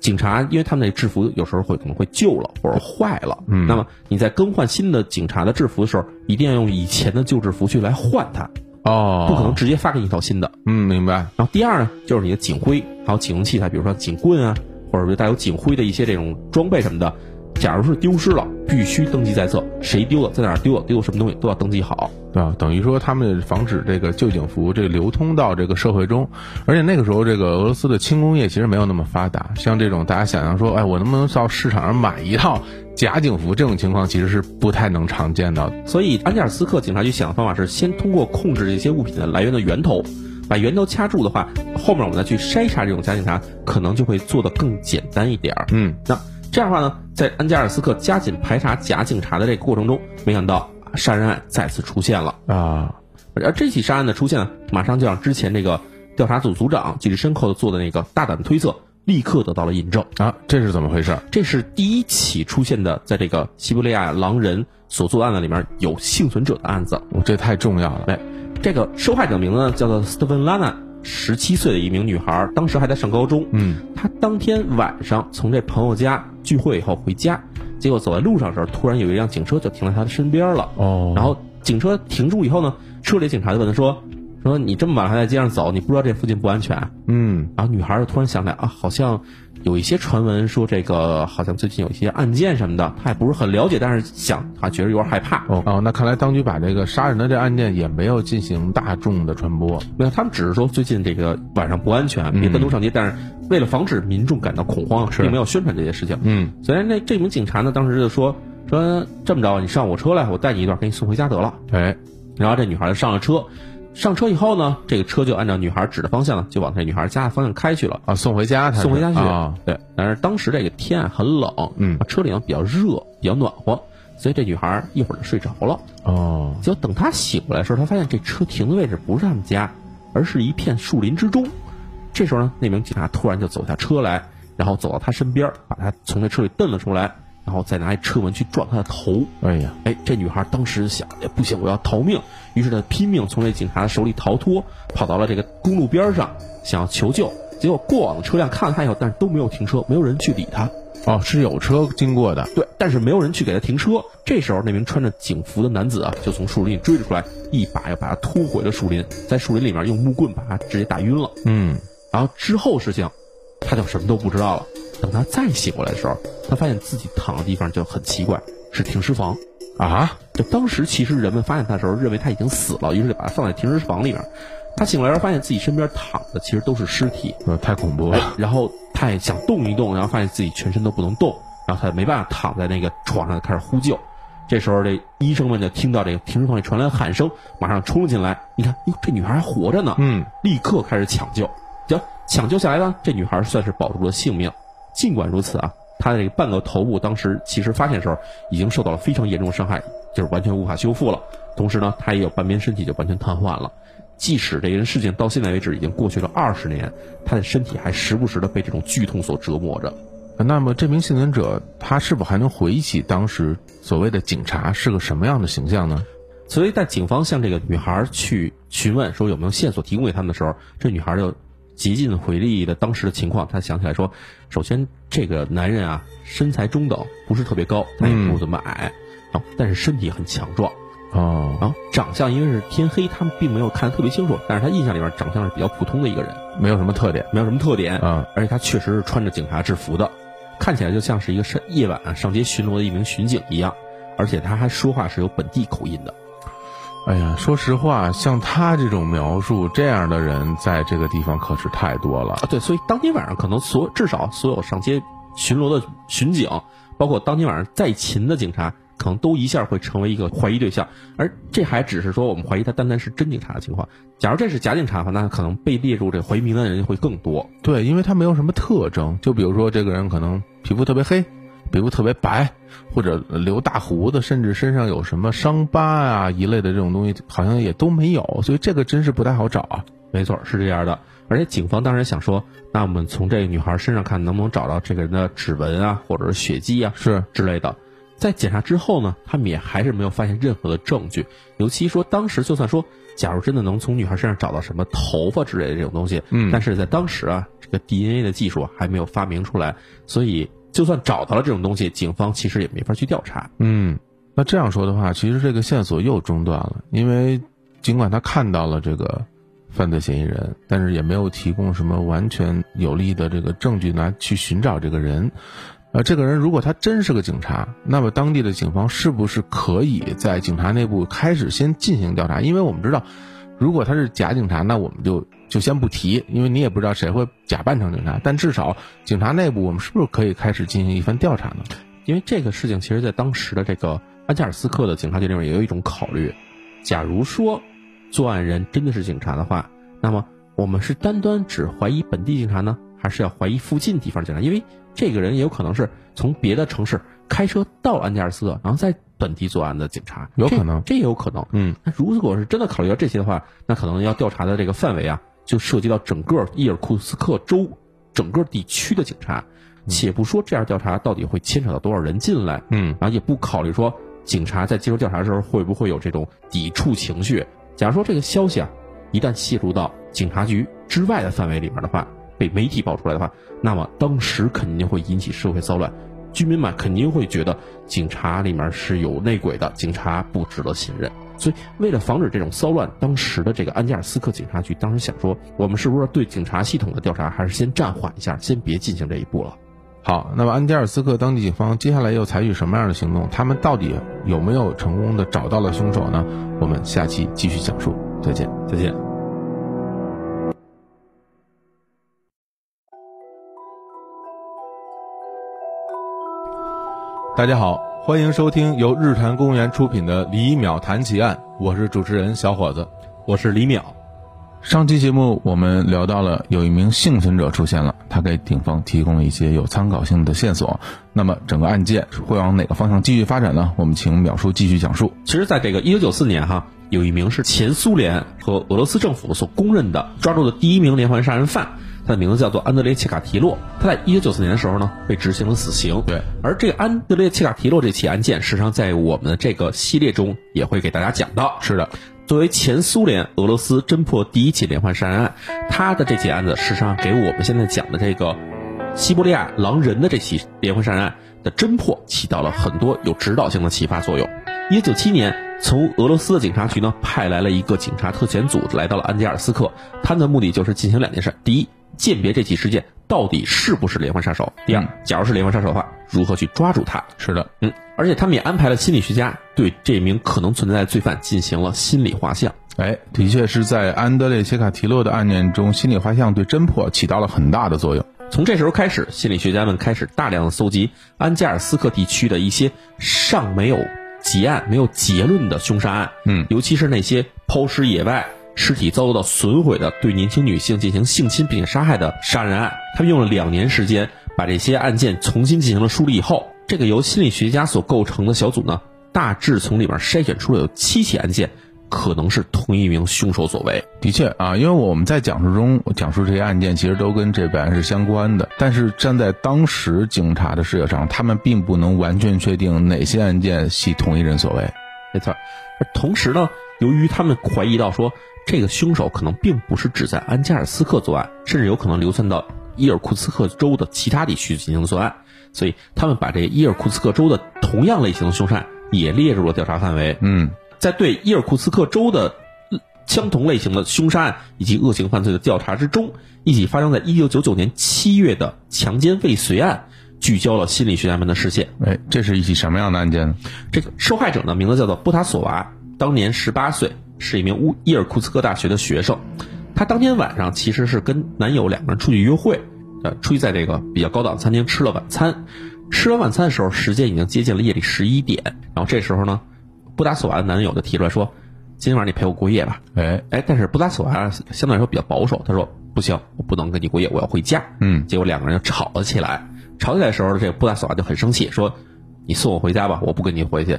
警察因为他们那制服有时候会可能会旧了或者坏了，嗯那么你在更换新的警察的制服的时候，一定要用以前的旧制服去来换它，哦，不可能直接发给你一套新的。嗯，明白。然后第二呢，就是你的警徽，还有警用器材，比如说警棍啊，或者说带有警徽的一些这种装备什么的。假如是丢失了，必须登记在册，谁丢了，在哪儿丢了，丢了什么东西都要登记好。对吧？等于说他们防止这个旧警服这个流通到这个社会中，而且那个时候这个俄罗斯的轻工业其实没有那么发达，像这种大家想象说，哎，我能不能到市场上买一套假警服这种情况，其实是不太能常见到的。所以安加尔斯克警察局想的方法是，先通过控制这些物品的来源的源头，把源头掐住的话，后面我们再去筛查这种假警察，可能就会做得更简单一点儿。嗯那这样的话呢，在安加尔斯克加紧排查假警察的这个过程中，没想到杀人案再次出现了。啊，而这起杀案的出现呢，马上就让之前这个调查组组长吉里申科做的那个大胆的推测，立刻得到了印证。啊，这是怎么回事？这是第一起出现的，在这个西伯利亚狼人所做的案子里面有幸存者的案子。我这太重要了。哎，这个受害者名字呢叫做斯特芬拉娜，十七岁的一名女孩，当时还在上高中。嗯她当天晚上从这朋友家聚会以后回家，结果走在路上的时候，突然有一辆警车就停在她的身边了。哦，然后警车停住以后呢，车里警察就问她说：“说你这么晚还在街上走，你不知道这附近不安全啊？”嗯然后女孩就突然想起来啊，好像有一些传闻说这个好像最近有一些案件什么的，他也不是很了解，但是想啊觉得有点害怕。哦哦，那看来当局把这个杀人的这案件也没有进行大众的传播。没有，他们只是说最近这个晚上不安全，嗯别单独上街，但是为了防止民众感到恐慌，是并没有宣传这些事情。嗯虽然那这名警察呢，当时就说说这么着，你上我车来，我带你一段，给你送回家得了。哎然后这女孩就上了车，上车以后呢，这个车就按照女孩指的方向呢，就往这女孩家的方向开去了。啊，送回家，送回家去啊，对，但是当时这个天啊很冷，嗯车里呢比较热，比较暖和，所以这女孩一会儿就睡着了。哦，结果等她醒过来的时候，她发现这车停的位置不是他们家，而是一片树林之中。这时候呢，那名警察突然就走下车来，然后走到她身边，把她从这车里蹬了出来，然后再拿一车门去撞她的头。哎呀，哎，这女孩当时想，哎，不行，我要逃命。于是他拼命从这警察的手里逃脱，跑到了这个公路边上，想要求救。结果过往的车辆看了他以后，但是都没有停车，没有人去理他。哦，是有车经过的，对，但是没有人去给他停车。这时候，那名穿着警服的男子啊，就从树林里追了出来，一把又把他拖回了树林，在树林里面用木棍把他直接打晕了。嗯，然后之后事情，他就什么都不知道了。等他再醒过来的时候，他发现自己躺的地方就很奇怪，是停尸房。啊，就当时其实人们发现他的时候，认为他已经死了，于是就把他放在停尸房里面。他醒来时候发现自己身边躺的其实都是尸体，呃太恐怖了，然后他也想动一动，然后发现自己全身都不能动，然后他没办法躺在那个床上开始呼救。这时候这医生们就听到这个停尸房里传来喊声，马上冲了进来。你看，哟，这女孩还活着呢。嗯，立刻开始抢救。行，抢救下来呢，这女孩算是保住了性命。尽管如此啊，她的这个半个头部当时其实发现的时候已经受到了非常严重的伤害，就是完全无法修复了。同时呢，他也有半边身体就完全瘫痪了。即使这件事情到现在为止已经过去了二十年，他的身体还时不时的被这种剧痛所折磨着。那么这名幸存者他是否还能回忆起当时所谓的警察是个什么样的形象呢？所以在警方向这个女孩去询问说有没有线索提供给他们的时候，这女孩就极尽回忆的当时的情况。他想起来说，首先这个男人啊身材中等，不是特别高，他也不怎么矮，啊，但是身体很强壮。哦，然后长相因为是天黑，他们并没有看得特别清楚，但是他印象里面长相是比较普通的一个人，没有什么特点没有什么特点，啊，而且他确实是穿着警察制服的，看起来就像是一个上夜晚啊上街巡逻的一名巡警一样，而且他还说话是有本地口音的。哎呀，说实话，像他这种描述，这样的人在这个地方可是太多了。啊，对，所以当天晚上可能所至少所有上街巡逻的巡警，包括当天晚上在勤的警察，可能都一下会成为一个怀疑对象。而这还只是说我们怀疑他单单是真警察的情况。假如这是假警察的话，那可能被列入这怀疑名单的人会更多。对，因为他没有什么特征，就比如说这个人可能皮肤特别黑，皮肤特别白，或者留大胡子，甚至身上有什么伤疤啊一类的这种东西，好像也都没有，所以这个真是不太好找啊。没错，是这样的。而且警方当然想说，那我们从这个女孩身上看，能不能找到这个人的指纹啊，或者是血迹啊是，之类的。在检查之后呢，他们也还是没有发现任何的证据。尤其说当时，就算说，假如真的能从女孩身上找到什么头发之类的这种东西，嗯但是在当时啊，这个 DNA 的技术还没有发明出来，所以就算找到了这种东西，警方其实也没法去调查。嗯，那这样说的话，其实这个线索又中断了，因为尽管他看到了这个犯罪嫌疑人，但是也没有提供什么完全有力的这个证据来去寻找这个人。呃，这个人如果他真是个警察，那么当地的警方是不是可以在警察内部开始先进行调查？因为我们知道，如果他是假警察，那我们就就先不提，因为你也不知道谁会假扮成警察。但至少警察内部，我们是不是可以开始进行一番调查呢？因为这个事情，其实在当时的这个安加尔斯克的警察局里面也有一种考虑：假如说作案人真的是警察的话，那么我们是单单只怀疑本地警察呢，还是要怀疑附近地方警察？因为这个人也有可能是从别的城市开车到安加尔斯克，然后在本地作案的警察，有可能这这也有可能。嗯，那如果是真的考虑到这些的话，那可能要调查的这个范围啊，就涉及到整个伊尔库斯克州整个地区的警察。且不说这样调查到底会牵扯到多少人进来，嗯，然后也不考虑说警察在接受调查的时候会不会有这种抵触情绪。假如说这个消息啊，一旦泄露到警察局之外的范围里面的话，被媒体爆出来的话，那么当时肯定会引起社会骚乱，居民们肯定会觉得警察里面是有内鬼的，警察不值得信任。所以，为了防止这种骚乱，当时的这个安加尔斯克警察局当时想说，我们是不是对警察系统的调查还是先暂缓一下，先别进行这一步了。好，那么安加尔斯克当地警方接下来又采取什么样的行动？他们到底有没有成功的找到了凶手呢？我们下期继续讲述，再见。再见。大家好，欢迎收听由日坛公园出品的《李淼谈奇案》，我是主持人小伙子。我是李淼。上期节目我们聊到了有一名幸存者出现了，他给警方提供了一些有参考性的线索。那么整个案件会往哪个方向继续发展呢？我们请淼叔继续讲述。其实，在这个一九九四年哈，有一名是前苏联和俄罗斯政府所公认的抓住的第一名连环杀人犯，他的名字叫做安德烈切卡提洛。他在一九九四年的时候呢，被执行了死刑。对，而这个安德烈切卡提洛这起案件，实际上在我们的这个系列中也会给大家讲到。是的。作为前苏联俄罗斯侦破第一起连环杀人案，他的这起案子实际上给我们现在讲的这个西伯利亚狼人的这起连环杀人案的侦破起到了很多有指导性的启发作用。一九九七年，从俄罗斯的警察局呢派来了一个警察特遣组来到了安吉尔斯克，他们的目的就是进行两件事：第一，鉴别这起事件到底是不是连环杀手；第二，假如是连环杀手的话，如何去抓住他。是的，嗯。而且他们也安排了心理学家对这名可能存在的罪犯进行了心理画像。哎，的确是在安德烈·切卡提洛的案件中，心理画像对侦破起到了很大的作用。从这时候开始，心理学家们开始大量的搜集安加尔斯克地区的一些尚没有结案、没有结论的凶杀案。嗯，尤其是那些抛尸野外、尸体遭到损毁的、对年轻女性进行性侵并且杀害的杀人案。他们用了两年时间把这些案件重新进行了梳理以后。这个由心理学家所构成的小组呢，大致从里面筛选出了有七起案件，可能是同一名凶手所为。的确啊，因为我们在讲述中讲述这些案件，其实都跟这本案是相关的。但是站在当时警察的视角上，他们并不能完全确定哪些案件系同一人所为。没错。而同时呢，由于他们怀疑到说，这个凶手可能并不是只在安加尔斯克作案，甚至有可能流窜到伊尔库茨克州的其他地区进行作案。所以，他们把这伊尔库茨克州的同样类型的凶杀案也列入了调查范围。嗯，在对伊尔库茨克州的相同类型的凶杀案以及恶性犯罪的调查之中，一起发生在一九九九年七月的强奸未遂案，聚焦了心理学家们的视线。哎，这是一起什么样的案件呢？这个受害者呢，名字叫做布塔索娃，当年十八岁，是一名乌伊尔库茨克大学的学生。她当天晚上其实是跟男友两个人出去约会。呃，出去在这个比较高档餐厅吃了晚餐，吃完晚餐的时候，时间已经接近了夜里十一点。然后这时候呢，布达索娃的男友就提出来说：“今天晚上你陪我过夜吧。”哎哎，但是布达索娃相对来说比较保守，他说：“不行，我不能跟你过夜，我要回家。”嗯，结果两个人就吵了起来。吵起来的时候，这个布达索娃就很生气，说：“你送我回家吧，我不跟你回去。”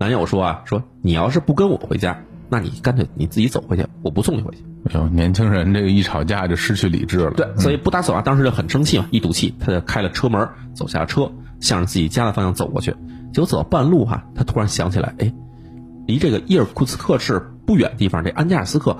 男友说：“啊，说你要是不跟我回家。”那你干脆你自己走回去，我不送你回去。哎呦，年轻人这个一吵架就失去理智了。对，所以布达索娃当时就很生气嘛，一赌气，他就开了车门，走下车，向着自己家的方向走过去。结果走到半路哈，他突然想起来，哎，离这个伊尔库茨克市不远的地方，这安加尔斯克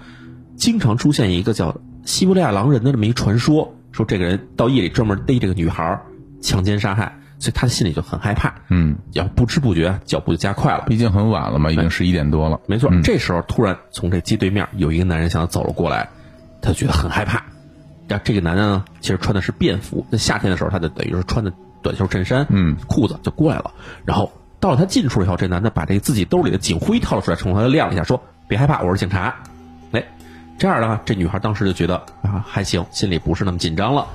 经常出现一个叫西伯利亚狼人的这么一传说，说这个人到夜里专门逮这个女孩，强奸杀害。所以他的心里就很害怕，嗯，然后不知不觉脚步就加快了。毕竟很晚了嘛，已经十一点多了。没错，这时候突然从这街对面有一个男人向他走了过来，他觉得很害怕。然后这个男人呢，其实穿的是便服，那夏天的时候他就等于是穿的短袖衬衫，嗯，裤子就过来了。然后到了他近处以后，这男的把这个自己兜里的警徽掏了出来，冲他亮了一下，说：“别害怕，我是警察。”哎，这样的话，这女孩当时就觉得啊还行，心里不是那么紧张了。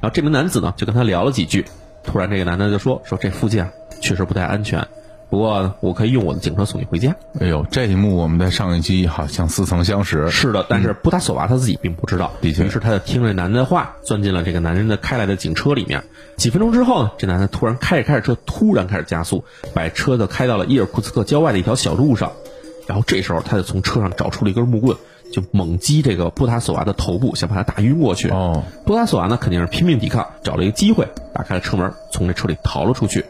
然后这名男子呢，就跟他聊了几句。突然，这个男的就说：“说这附近啊，确实不太安全，不过我可以用我的警车送你回家。”哎呦，这一幕我们在上一集好像似曾相识。是的，但是布达索娃他自己并不知道。的确，于是他就听了男的话，钻进了这个男人的开来的警车里面。几分钟之后呢，这男的突然开着开着车，突然开始加速，把车子开到了伊尔库茨克郊外的一条小路上。然后这时候，他就从车上找出了一根木棍。就猛击这个布达索娃的头部，想把他打晕过去。哦，布达索娃呢肯定是拼命抵抗，找了一个机会打开了车门，从这车里逃了出去。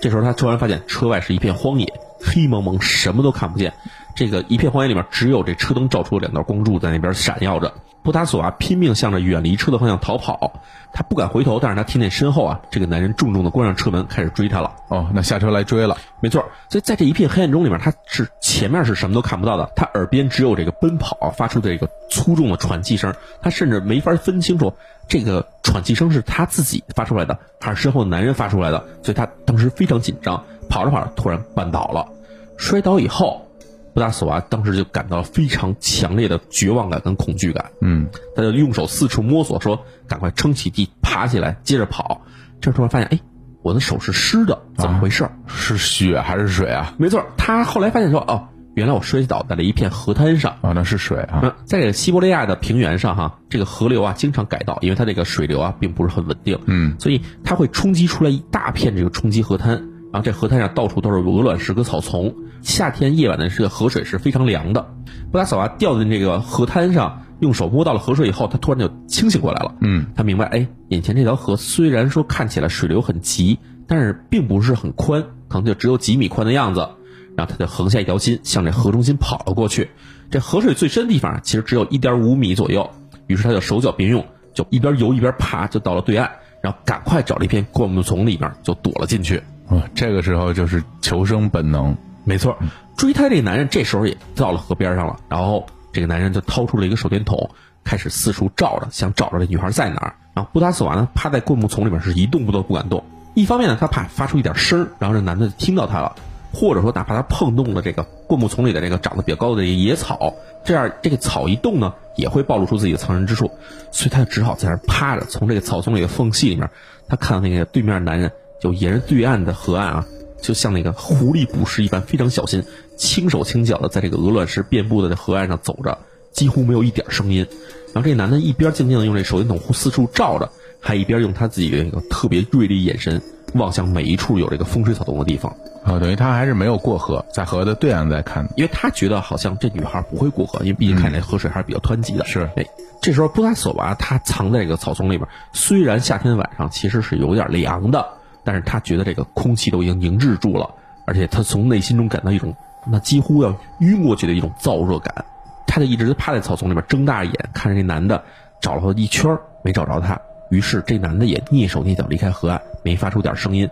这时候他突然发现车外是一片荒野，黑蒙蒙，什么都看不见。这个一片荒野里面，只有这车灯照出了两道光柱在那边闪耀着。布达索啊拼命向着远离车的方向逃跑，他不敢回头，但是他听见身后啊，这个男人重重的关上车门，开始追他了。哦，那下车来追了，没错。所以在这一片黑暗中里面，他是前面是什么都看不到的，他耳边只有这个奔跑发出的这个粗重的喘气声，他甚至没法分清楚这个喘气声是他自己发出来的，还是身后男人发出来的。所以他当时非常紧张，跑着跑着突然绊倒了，摔倒以后。布达索娃当时就感到非常强烈的绝望感跟恐惧感，嗯，他就用手四处摸索，说：“赶快撑起地，爬起来，接着跑。”这时候发现，哎，我的手是湿的，怎么回事？是血还是水啊？没错，他后来发现说：“哦，原来我摔倒在了一片河滩上。啊，那是水啊。那在这个西伯利亚的平原上，哈，这个河流啊经常改道，因为它这个水流啊并不是很稳定，嗯，所以它会冲击出来一大片这个冲击河滩。然后这河滩上到处都是鹅卵石和草丛。夏天夜晚的这个河水是非常凉的。布达索娃掉进这个河滩上，用手摸到了河水以后，他突然就清醒过来了。嗯，他明白，哎，眼前这条河虽然说看起来水流很急，但是并不是很宽，可能就只有几米宽的样子。然后他就横下一条心，向这河中心跑了过去。这河水最深的地方其实只有一点五米左右，于是他就手脚并用，就一边游一边爬，就到了对岸，然后赶快找了一片灌木丛里面就躲了进去。哦，这个时候就是求生本能。没错，追他这个男人这时候也到了河边上了，然后这个男人就掏出了一个手电筒，开始四处照着，想找着这女孩在哪儿。然后布达索娃呢，趴在灌木丛里面是一动不动不敢动。一方面呢，他怕发出一点声儿，然后这男的就听到他了，或者说哪怕他碰动了这个灌木丛里的这个长得比较高的野草，这样这个草一动呢，也会暴露出自己的藏身之处，所以他就只好在那儿趴着，从这个草丛里的缝隙里面，他看到那个对面的男人就沿着对岸的河岸啊。就像那个狐狸捕食一般，非常小心，轻手轻脚的在这个鹅卵石遍布的河岸上走着，几乎没有一点声音。然后这男的一边静静的用这手电筒四处照着，还一边用他自己的一个特别锐利眼神望向每一处有这个风吹草动的地方。啊，等于他还是没有过河，在河的对岸在看，因为他觉得好像这女孩不会过河，因为毕竟看这河水还是比较湍急的。是，哎，这时候布达索娃他藏在这个草丛里边，虽然夏天晚上其实是有点凉的。但是他觉得这个空气都已经凝滞住了，而且他从内心中感到一种那几乎要晕过去的一种燥热感。他就一直趴在草丛里面，睁大眼看着这男的，找了一圈没找着他。于是这男的也蹑手蹑脚离开河岸，没发出点声音。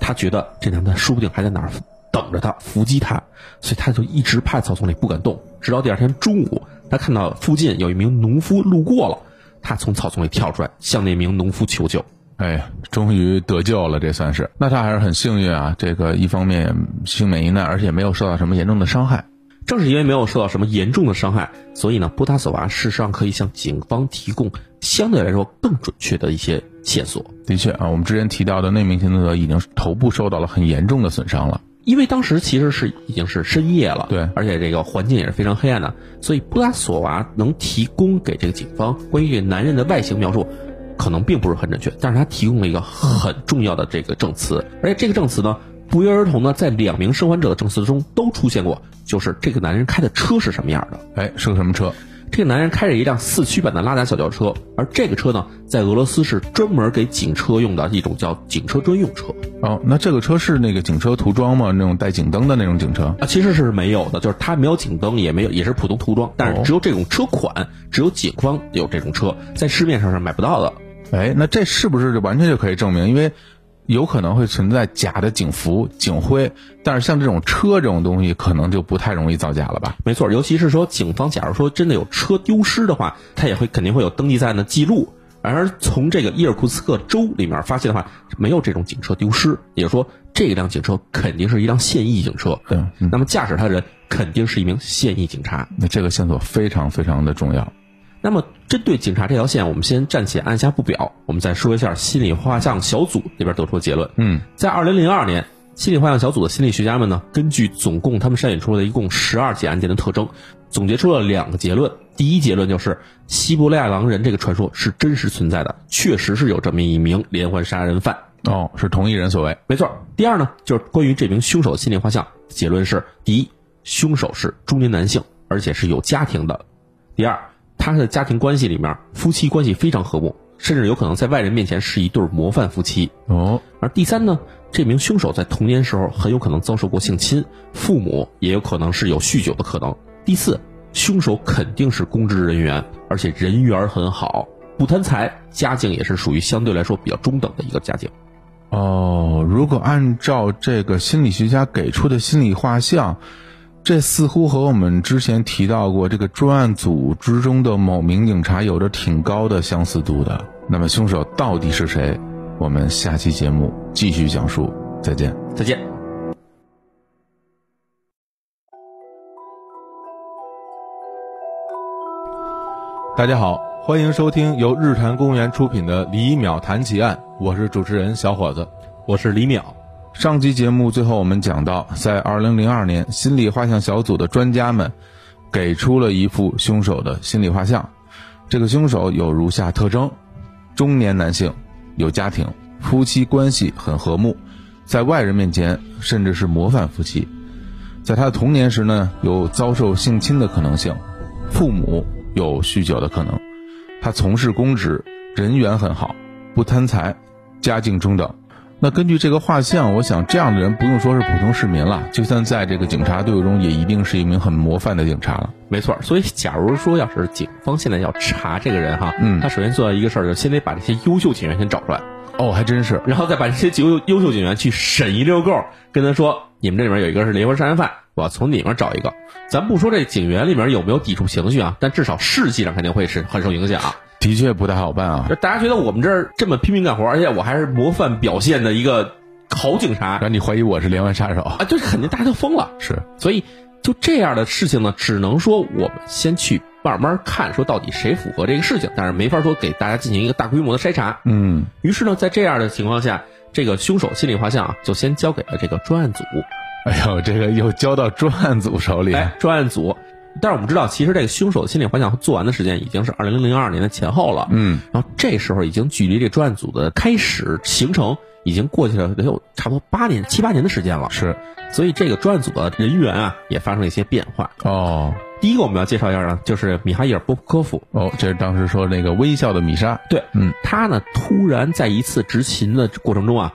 他觉得这男的说不定还在哪儿等着他伏击他，所以他就一直趴在草丛里不敢动。直到第二天中午，他看到附近有一名农夫路过了，他从草丛里跳出来向那名农夫求救。哎，终于得救了，这算是。那他还是很幸运啊，这个一方面幸免于难，而且没有受到什么严重的伤害。正是因为没有受到什么严重的伤害，所以呢，布达索娃事实上可以向警方提供相对来说更准确的一些线索。的确啊，我们之前提到的那名行动者已经头部受到了很严重的损伤了。因为当时其实是已经是深夜了，对，而且这个环境也是非常黑暗的，所以布达索娃能提供给这个警方关于这男人的外形描述。可能并不是很准确，但是他提供了一个很重要的这个证词，而且这个证词呢，不约而同呢，在两名生还者的证词中都出现过，就是这个男人开的车是什么样的？哎，是个什么车？这个男人开着一辆四驱版的拉达小轿车，而这个车呢，在俄罗斯是专门给警车用的一种叫警车专用车。哦，那这个车是那个警车涂装吗？那种带警灯的那种警车？啊，其实是没有的，就是它没有警灯，也没有，也是普通涂装，但是只有这种车款，只有警方有这种车，在市面上是买不到的。哎，那这是不是就完全就可以证明？因为有可能会存在假的警服、警徽，但是像这种车这种东西，可能就不太容易造假了吧？没错，尤其是说警方假如说真的有车丢失的话，他也会肯定会有登记在案的记录。而从这个伊尔库茨克州里面发现的话，没有这种警车丢失，也就是说这辆警车肯定是一辆现役警车。对，那么驾驶他的人肯定是一名现役警察。那这个线索非常非常的重要。那么，针对警察这条线，我们先暂且按下不表。我们再说一下心理画像小组那边得出的结论。嗯，在二零零二年，心理画像小组的心理学家们呢，根据总共他们筛选出来的一共十二起案件的特征，总结出了两个结论。第一结论就是西伯利亚狼人这个传说是真实存在的，确实是有这么一名连环杀人犯。哦，是同一人所为，没错。第二呢，就是关于这名凶手的心理画像，结论是：第一，凶手是中年男性，而且是有家庭的；第二。他的家庭关系里面，夫妻关系非常和睦，甚至有可能在外人面前是一对模范夫妻。哦，而第三呢，这名凶手在童年时候很有可能遭受过性侵，父母也有可能是有酗酒的可能。第四，凶手肯定是公职人员，而且人缘很好，不贪财，家境也是属于相对来说比较中等的一个家境。哦，如果按照这个心理学家给出的心理画像。这似乎和我们之前提到过这个专案组之中的某名警察有着挺高的相似度的。那么凶手到底是谁？我们下期节目继续讲述。再见，再见。大家好，欢迎收听由日坛公园出品的《李淼谈奇案》，我是主持人小伙子，我是李淼。上期节目最后我们讲到，在二零零二年，心理画像小组的专家们给出了一幅凶手的心理画像。这个凶手有如下特征：中年男性，有家庭，夫妻关系很和睦，在外人面前甚至是模范夫妻。在他的童年时呢，有遭受性侵的可能性，父母有酗酒的可能。他从事公职，人缘很好，不贪财，家境中等。那根据这个画像，我想这样的人不用说是普通市民了，就算在这个警察队伍中，也一定是一名很模范的警察了。没错，所以假如说要是警方现在要查这个人哈，嗯他首先做到一个事儿，就是先得把这些优秀警员先找出来，哦，还真是。然后再把这些优优秀警员去审一溜够，跟他说，你们这里面有一个是连环杀人犯，我要从里面找一个。咱不说这警员里面有没有抵触情绪啊，但至少事迹上肯定会是很受影响。的确不太好办啊就。大家觉得我们这儿这么拼命干活，而且我还是模范表现的一个好警察让你怀疑我是连环杀手，啊，就是肯定大家都疯了。是所以就这样的事情呢，只能说我们先去慢慢看，说到底谁符合这个事情，但是没法说给大家进行一个大规模的筛查。嗯，于是呢，在这样的情况下，这个凶手心理画像啊，就先交给了这个专案组。哎呦，这个又交到专案组手里。哎，专案组。但是我们知道，其实这个凶手的心理幻想做完的时间已经是二零零二年的前后了。嗯，然后这时候已经距离这专案组的开始形成已经过去了得有差不多八年七八年的时间了。是所以这个专案组的人员啊也发生了一些变化。哦第一个我们要介绍一下呢，就是米哈伊尔波普科夫。哦，这是当时说那个微笑的米莎。对，嗯，他呢突然在一次执勤的过程中啊，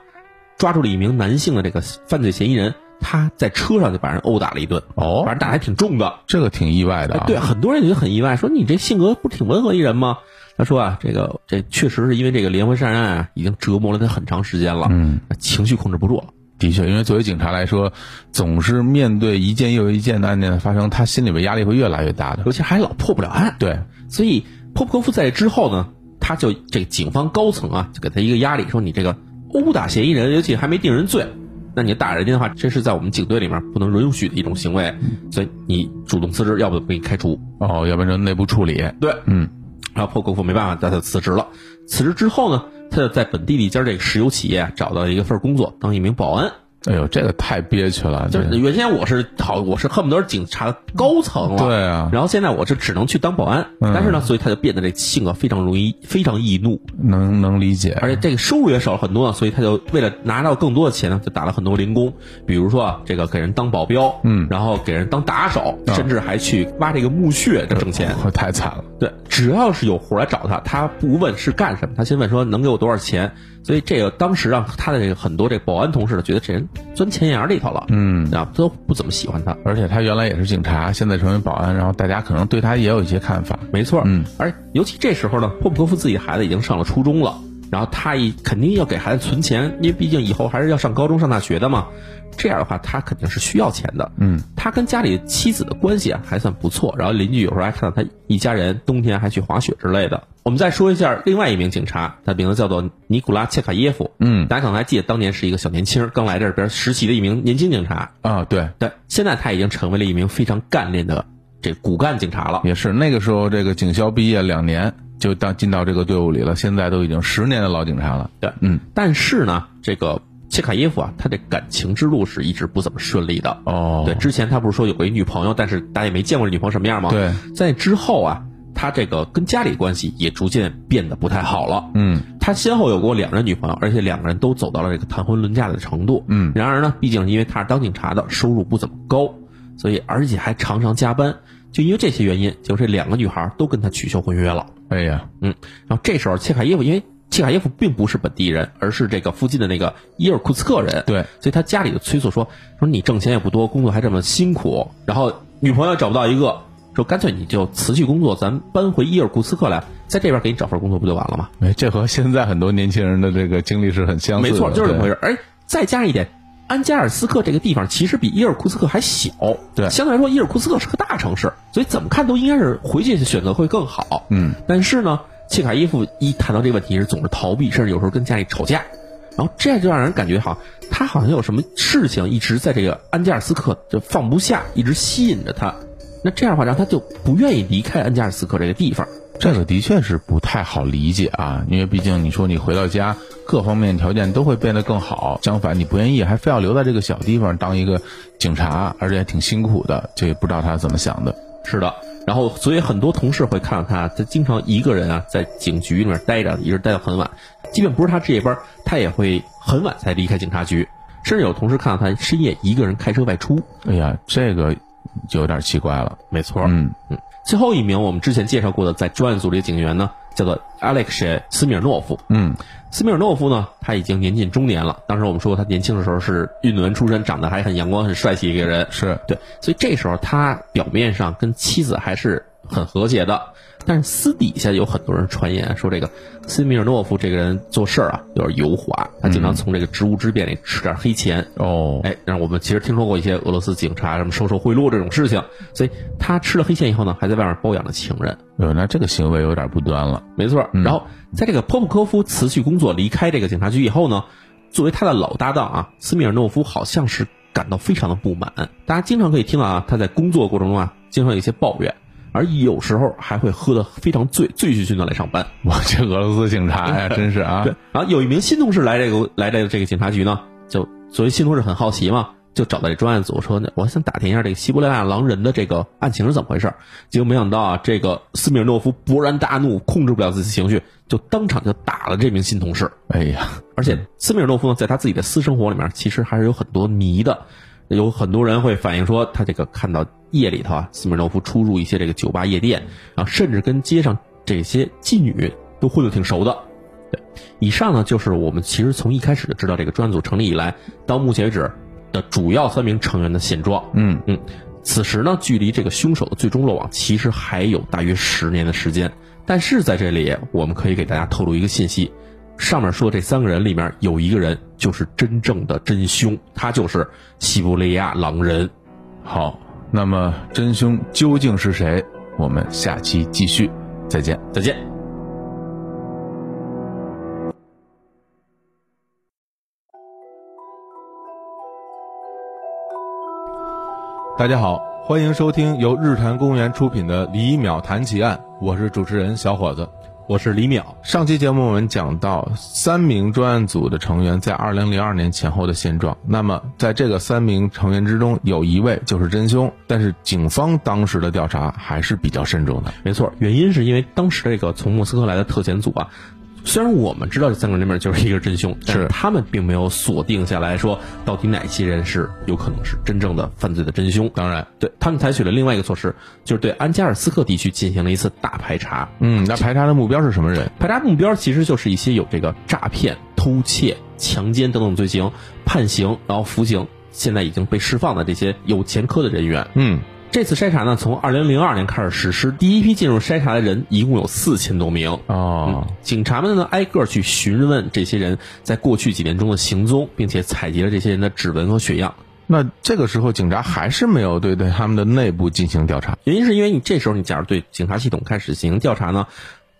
抓住了一名男性的这个犯罪嫌疑人，他在车上就把人殴打了一顿，哦反正打得还挺重的。这个挺意外的啊。哎对，很多人觉得很意外，说你这性格不是挺温和一人吗？他说啊，这个这确实是因为这个连环杀人案啊，已经折磨了他很长时间了，嗯，情绪控制不住了。的确，因为作为警察来说，总是面对一件又一件的案件的发生，他心里边压力会越来越大的。尤其还老破不了案，对，所以波普科夫在之后呢，他就这个警方高层啊，就给他一个压力，说你这个殴打嫌疑人，尤其还没定人罪，那你打人家的话，这是在我们警队里面不能允许的一种行为，所以你主动辞职，要不就给你开除。哦，要不然就内部处理。对，嗯，然后波普科夫没办法，他就辞职了。辞职之后呢，他就在本地的一家这个石油企业找到了一个份工作，当一名保安。哎呦，这个太憋屈了。就是原先我是好，我是恨不得是警察高层了，对啊，然后现在我是只能去当保安，嗯但是呢，所以他就变得这性格非常容易，非常易怒，能能理解。而且这个收入也少了很多呢，所以他就为了拿到更多的钱呢，就打了很多零工，比如说啊，这个给人当保镖，嗯然后给人当打手，啊甚至还去挖这个墓穴这挣钱。我太惨了。对，只要是有活来找他，他不问是干什么，他先问说能给我多少钱。所以这个当时让他的这个很多这个保安同事呢，觉得这人钻钱眼儿里头了，嗯，啊，都不怎么喜欢他。而且他原来也是警察，现在成为保安，然后大家可能对他也有一些看法。没错，嗯，而尤其这时候呢，霍普科夫自己的孩子已经上了初中了，然后他一肯定要给孩子存钱，因为毕竟以后还是要上高中、上大学的嘛。这样的话，他肯定是需要钱的。嗯，他跟家里妻子的关系啊还算不错，然后邻居有时候还看到他一家人冬天还去滑雪之类的。我们再说一下另外一名警察，他名字叫做尼古拉切卡耶夫。嗯大家可能还记得当年是一个小年轻，刚来这边实习的一名年轻警察。啊，对，对，现在他已经成为了一名非常干练的这骨干警察了。也是那个时候这个警校毕业两年就当进到这个队伍里了，现在都已经十年的老警察了。对，嗯，但是呢，这个切卡耶夫啊，他这感情之路是一直不怎么顺利的。哦，对，之前他不是说有过一女朋友，但是大家也没见过这女朋友什么样吗？，对，在之后啊，他这个跟家里关系也逐渐变得不太好了。嗯他先后有过两任女朋友，而且两个人都走到了这个谈婚论嫁的程度。嗯然而呢，毕竟因为他是当警察的，收入不怎么高，所以而且还常常加班。就因为这些原因，就这两个女孩都跟他取消婚约了。哎呀，嗯，然后这时候切卡耶夫，因为切卡耶夫并不是本地人，而是这个附近的那个伊尔库茨克人，对，所以他家里就催促说说你挣钱也不多，工作还这么辛苦，然后女朋友找不到一个，说干脆你就辞去工作，咱搬回伊尔库茨克来，在这边给你找份工作不就完了吗？哎，这和现在很多年轻人的这个经历是很相似的。没错，就是这么回事。哎。再加上一点，安加尔斯克这个地方其实比伊尔库茨克还小，对相对来说伊尔库茨克是个大城市，所以怎么看都应该是回去选择会更好。嗯，但是呢，切卡伊夫一谈到这个问题是总是逃避，甚至有时候跟家里吵架，然后这样就让人感觉好像他好像有什么事情一直在这个安加尔斯克就放不下，一直吸引着他。那这样的话，让他就不愿意离开安加尔斯克这个地方。这个的确是不太好理解啊，因为毕竟你说你回到家，各方面条件都会变得更好。相反，你不愿意，还非要留在这个小地方当一个警察，而且还挺辛苦的，这也不知道他怎么想的。是的，然后所以很多同事会看到他，他经常一个人啊在警局里面待着，一直待到很晚。即便不是他值夜班，他也会很晚才离开警察局。甚至有同事看到他深夜一个人开车外出。哎呀，这个就有点奇怪了。没错，嗯嗯。最后一名我们之前介绍过的在专案组里的警员呢，叫做 Alex 斯米尔诺夫。嗯，斯米尔诺夫呢，他已经年近中年了。当时我们说他年轻的时候是运动员出身，长得还很阳光、很帅气一个人。是对，所以这时候他表面上跟妻子还是很和谐的。但是私底下有很多人传言说，这个斯米尔诺夫这个人做事儿啊有点油滑，他经常从这个职务之便里吃点黑钱。哦，哎，让我们其实听说过一些俄罗斯警察什么收受贿赂这种事情，所以他吃了黑钱以后呢，还在外面包养了情人。呃，那这个行为有点不端了。没错。然后在这个波普科夫辞去工作离开这个警察局以后呢，作为他的老搭档啊，斯米尔诺夫好像是感到非常的不满。大家经常可以听到啊，他在工作过程中啊，经常有一些抱怨。而有时候还会喝得非常醉，醉醺醺的来上班。我这俄罗斯警察呀，真是啊！对，然后有一名新同事来这个来这个这个警察局呢，就作为新同事很好奇嘛，就找到这专案组说：“我想打听一下这个西伯利亚狼人的这个案情是怎么回事。”结果没想到啊，这个斯米尔诺夫勃然大怒，控制不了自己情绪，就当场就打了这名新同事。哎呀，而且斯米尔诺夫呢，在他自己的私生活里面，其实还是有很多谜的。有很多人会反映说，他这个看到夜里头啊，斯米诺夫出入一些这个酒吧夜店，然后甚至跟街上这些妓女都混得挺熟的。对，以上呢就是我们其实从一开始就知道这个专案组成立以来到目前为止的主要三名成员的现状。嗯嗯，此时呢，距离这个凶手的最终落网其实还有大约十年的时间。但是在这里，我们可以给大家透露一个信息。上面说这三个人里面有一个人就是真正的真凶，他就是西伯利亚狼人。好，那么真凶究竟是谁？我们下期继续，再见，再见。大家好，欢迎收听由日坛公园出品的《李淼谈奇案》，我是主持人小伙子。我是李淼。上期节目我们讲到三名专案组的成员在二零零二年前后的现状。那么在这个三名成员之中，有一位就是真凶，但是警方当时的调查还是比较慎重的。没错，原因是因为当时这个从莫斯科来的特遣组啊。虽然我们知道这三个人里面就是一个真凶，但是他们并没有锁定下来说到底哪些人是有可能是真正的犯罪的真凶。当然，对他们采取了另外一个措施，就是对安加尔斯克地区进行了一次大排查。嗯，那排查的目标是什么人？排查目标其实就是一些有这个诈骗、偷窃、强奸等等罪行判刑，然后服刑，现在已经被释放的这些有前科的人员。嗯。这次筛查呢，从二零零二年开始实施，第一批进入筛查的人一共有四千多名。哦，警察们呢挨个去询问这些人在过去几年中的行踪，并且采集了这些人的指纹和血样。那这个时候，警察还是没有对对他们的内部进行调查，原因是因为你这时候你假如对警察系统开始进行调查呢，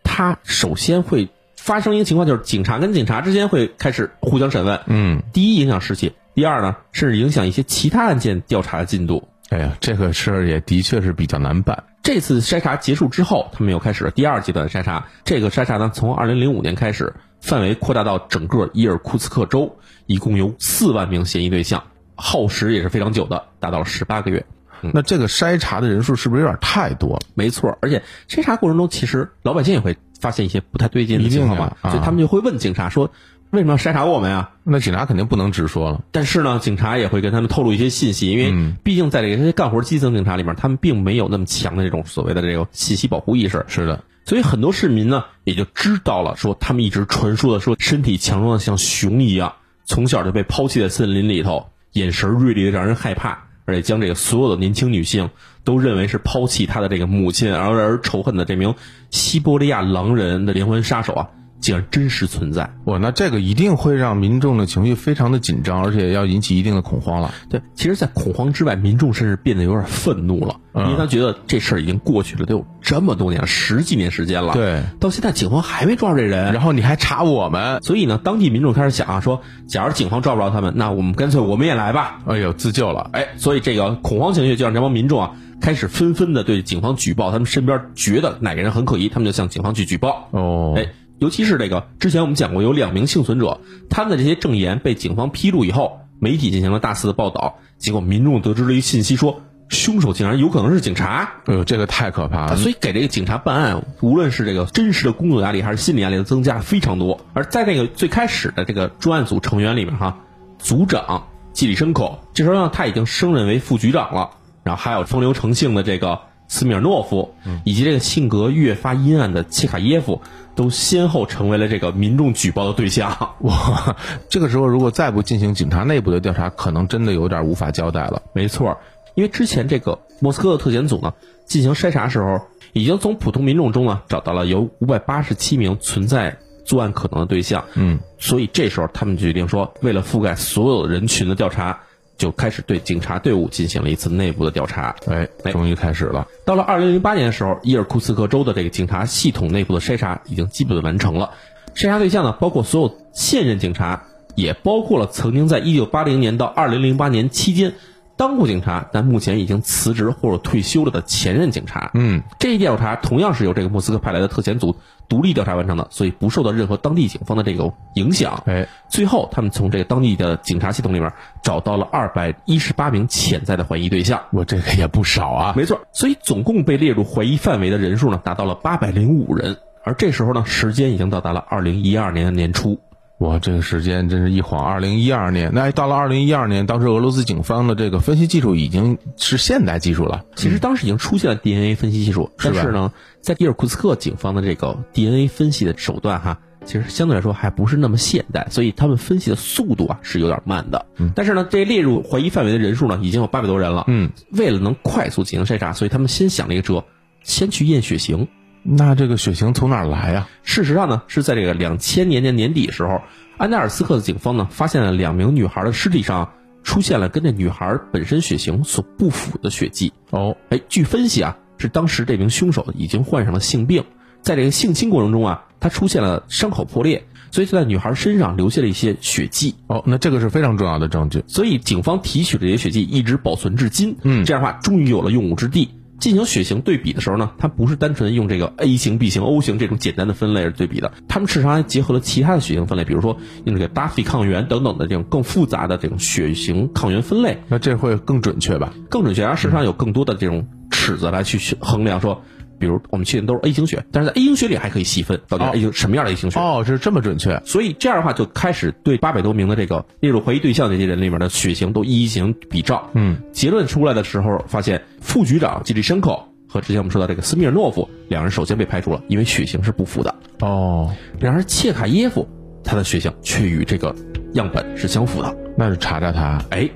他首先会发生一个情况，就是警察跟警察之间会开始互相审问。嗯，第一影响士气，第二呢，甚至影响一些其他案件调查的进度。哎呀，这个事儿也的确是比较难办。这次筛查结束之后，他们又开始了第二阶段的筛查。这个筛查呢，从二零零五年开始，范围扩大到整个伊尔库茨克州，一共有四万名嫌疑对象，耗时也是非常久的，达到了十八个月。那这个筛查的人数是不是有点太多了？没错，而且筛查过程中，其实老百姓也会发现一些不太对劲的情况嘛，所以他们就会问警察说。为什么要筛查我们呀？那警察肯定不能直说了。但是呢，警察也会跟他们透露一些信息，因为毕竟在这些干活基层警察里面，他们并没有那么强的这种所谓的这个信息保护意识。是的，所以很多市民呢也就知道了，说他们一直传说的说身体强壮的像熊一样，从小就被抛弃在森林里头，眼神锐利的让人害怕，而且将这个所有的年轻女性都认为是抛弃他的这个母亲而而仇恨的这名西伯利亚狼人的连环杀手啊。竟然真实存在哇！那这个一定会让民众的情绪非常的紧张，而且要引起一定的恐慌了。对，其实，在恐慌之外，民众甚至变得有点愤怒了，因为他觉得这事儿已经过去了，得有这么多年，十几年时间了。对，到现在警方还没抓住这人，然后你还查我们，所以呢，当地民众开始想啊，说，假如警方抓不着他们，那我们干脆我们也来吧。哎呦，自救了！哎，所以这个恐慌情绪就让这帮民众啊。开始纷纷的对警方举报，他们身边觉得哪个人很可疑，他们就向警方去举报。哦，哎，尤其是这个之前我们讲过，有两名幸存者，他们的这些证言被警方披露以后，媒体进行了大肆的报道，结果民众得知了一信息说。凶手竟然有可能是警察，哎呦，这个太可怕了！所以给这个警察办案，无论是这个真实的工作压力还是心理压力的增加非常多。而在这个最开始的这个专案组成员里面，哈，组长季里申口，这时候呢他已经升任为副局长了。然后还有风流成性的这个斯米尔诺夫，以及这个性格越发阴暗的切卡耶夫，都先后成为了这个民众举报的对象。哇，这个时候如果再不进行警察内部的调查，可能真的有点无法交代了。没错。因为之前这个莫斯科的特检组呢进行筛查时候，已经从普通民众中呢找到了有五百八十七名存在作案可能的对象，嗯，所以这时候他们决定说，为了覆盖所有人群的调查，就开始对警察队伍进行了一次内部的调查。哎，终于开始了。到了二零零八年的时候，伊尔库茨克州的这个警察系统内部的筛查已经基本完成了，筛查对象呢包括所有现任警察，也包括了曾经在一九八零年到二零零八年期间。当过警察，但目前已经辞职或者退休了的前任警察。嗯，这一调查同样是由这个莫斯科派来的特遣组独立调查完成的，所以不受到任何当地警方的这个影响。哎，最后他们从这个当地的警察系统里面找到了二百一十八名潜在的怀疑对象。我这个也不少啊。没错，所以总共被列入怀疑范围的人数呢，达到了八百零五人。而这时候呢，时间已经到达了二零一二年的年初。哇，这个时间真是一晃，二零一二年。那到了二零一二年，当时俄罗斯警方的这个分析技术已经是现代技术了。其实当时已经出现了 DNA 分析技术，但是呢，在伊尔库茨克警方的这个 DNA 分析的手段哈，其实相对来说还不是那么现代，所以他们分析的速度啊是有点慢的。但是呢，这列入怀疑范围的人数呢已经有八百多人了。嗯，为了能快速进行筛查，所以他们先想了一个辙，先去验血型。那这个血型从哪儿来呀？事实上呢，是在这个两千年年年底的时候。安达尔斯克的警方呢，发现了两名女孩的尸体上出现了跟这女孩本身血型所不符的血迹。哦，哎，据分析啊，是当时这名凶手已经患上了性病，在这个性侵过程中啊，他出现了伤口破裂，所以就在女孩身上留下了一些血迹。哦，那这个是非常重要的证据，所以警方提取这些血迹一直保存至今。嗯，这样的话，终于有了用武之地。进行血型对比的时候呢，它不是单纯用这个 A 型、B 型、O 型这种简单的分类而对比的，他们事实上还结合了其他的血型分类，比如说用这个 Duffy 抗原等等的这种更复杂的这种血型抗原分类。那这会更准确吧？更准确，而事实上有更多的这种尺子来去衡量说。比如我们确定都是 A 型血，但是在 A 型血里还可以细分到底 A 型什么样的 A 型血哦，这是这么准确。所以这样的话就开始对八百多名的这个列入怀疑对象这些人里面的血型都一一进行比照。嗯，结论出来的时候，发现副局长基里申科和之前我们说到这个斯米尔诺夫两人首先被排除了，因为血型是不符的。哦，然而切卡耶夫他的血型却与这个样本是相符的，那就查查他。哎。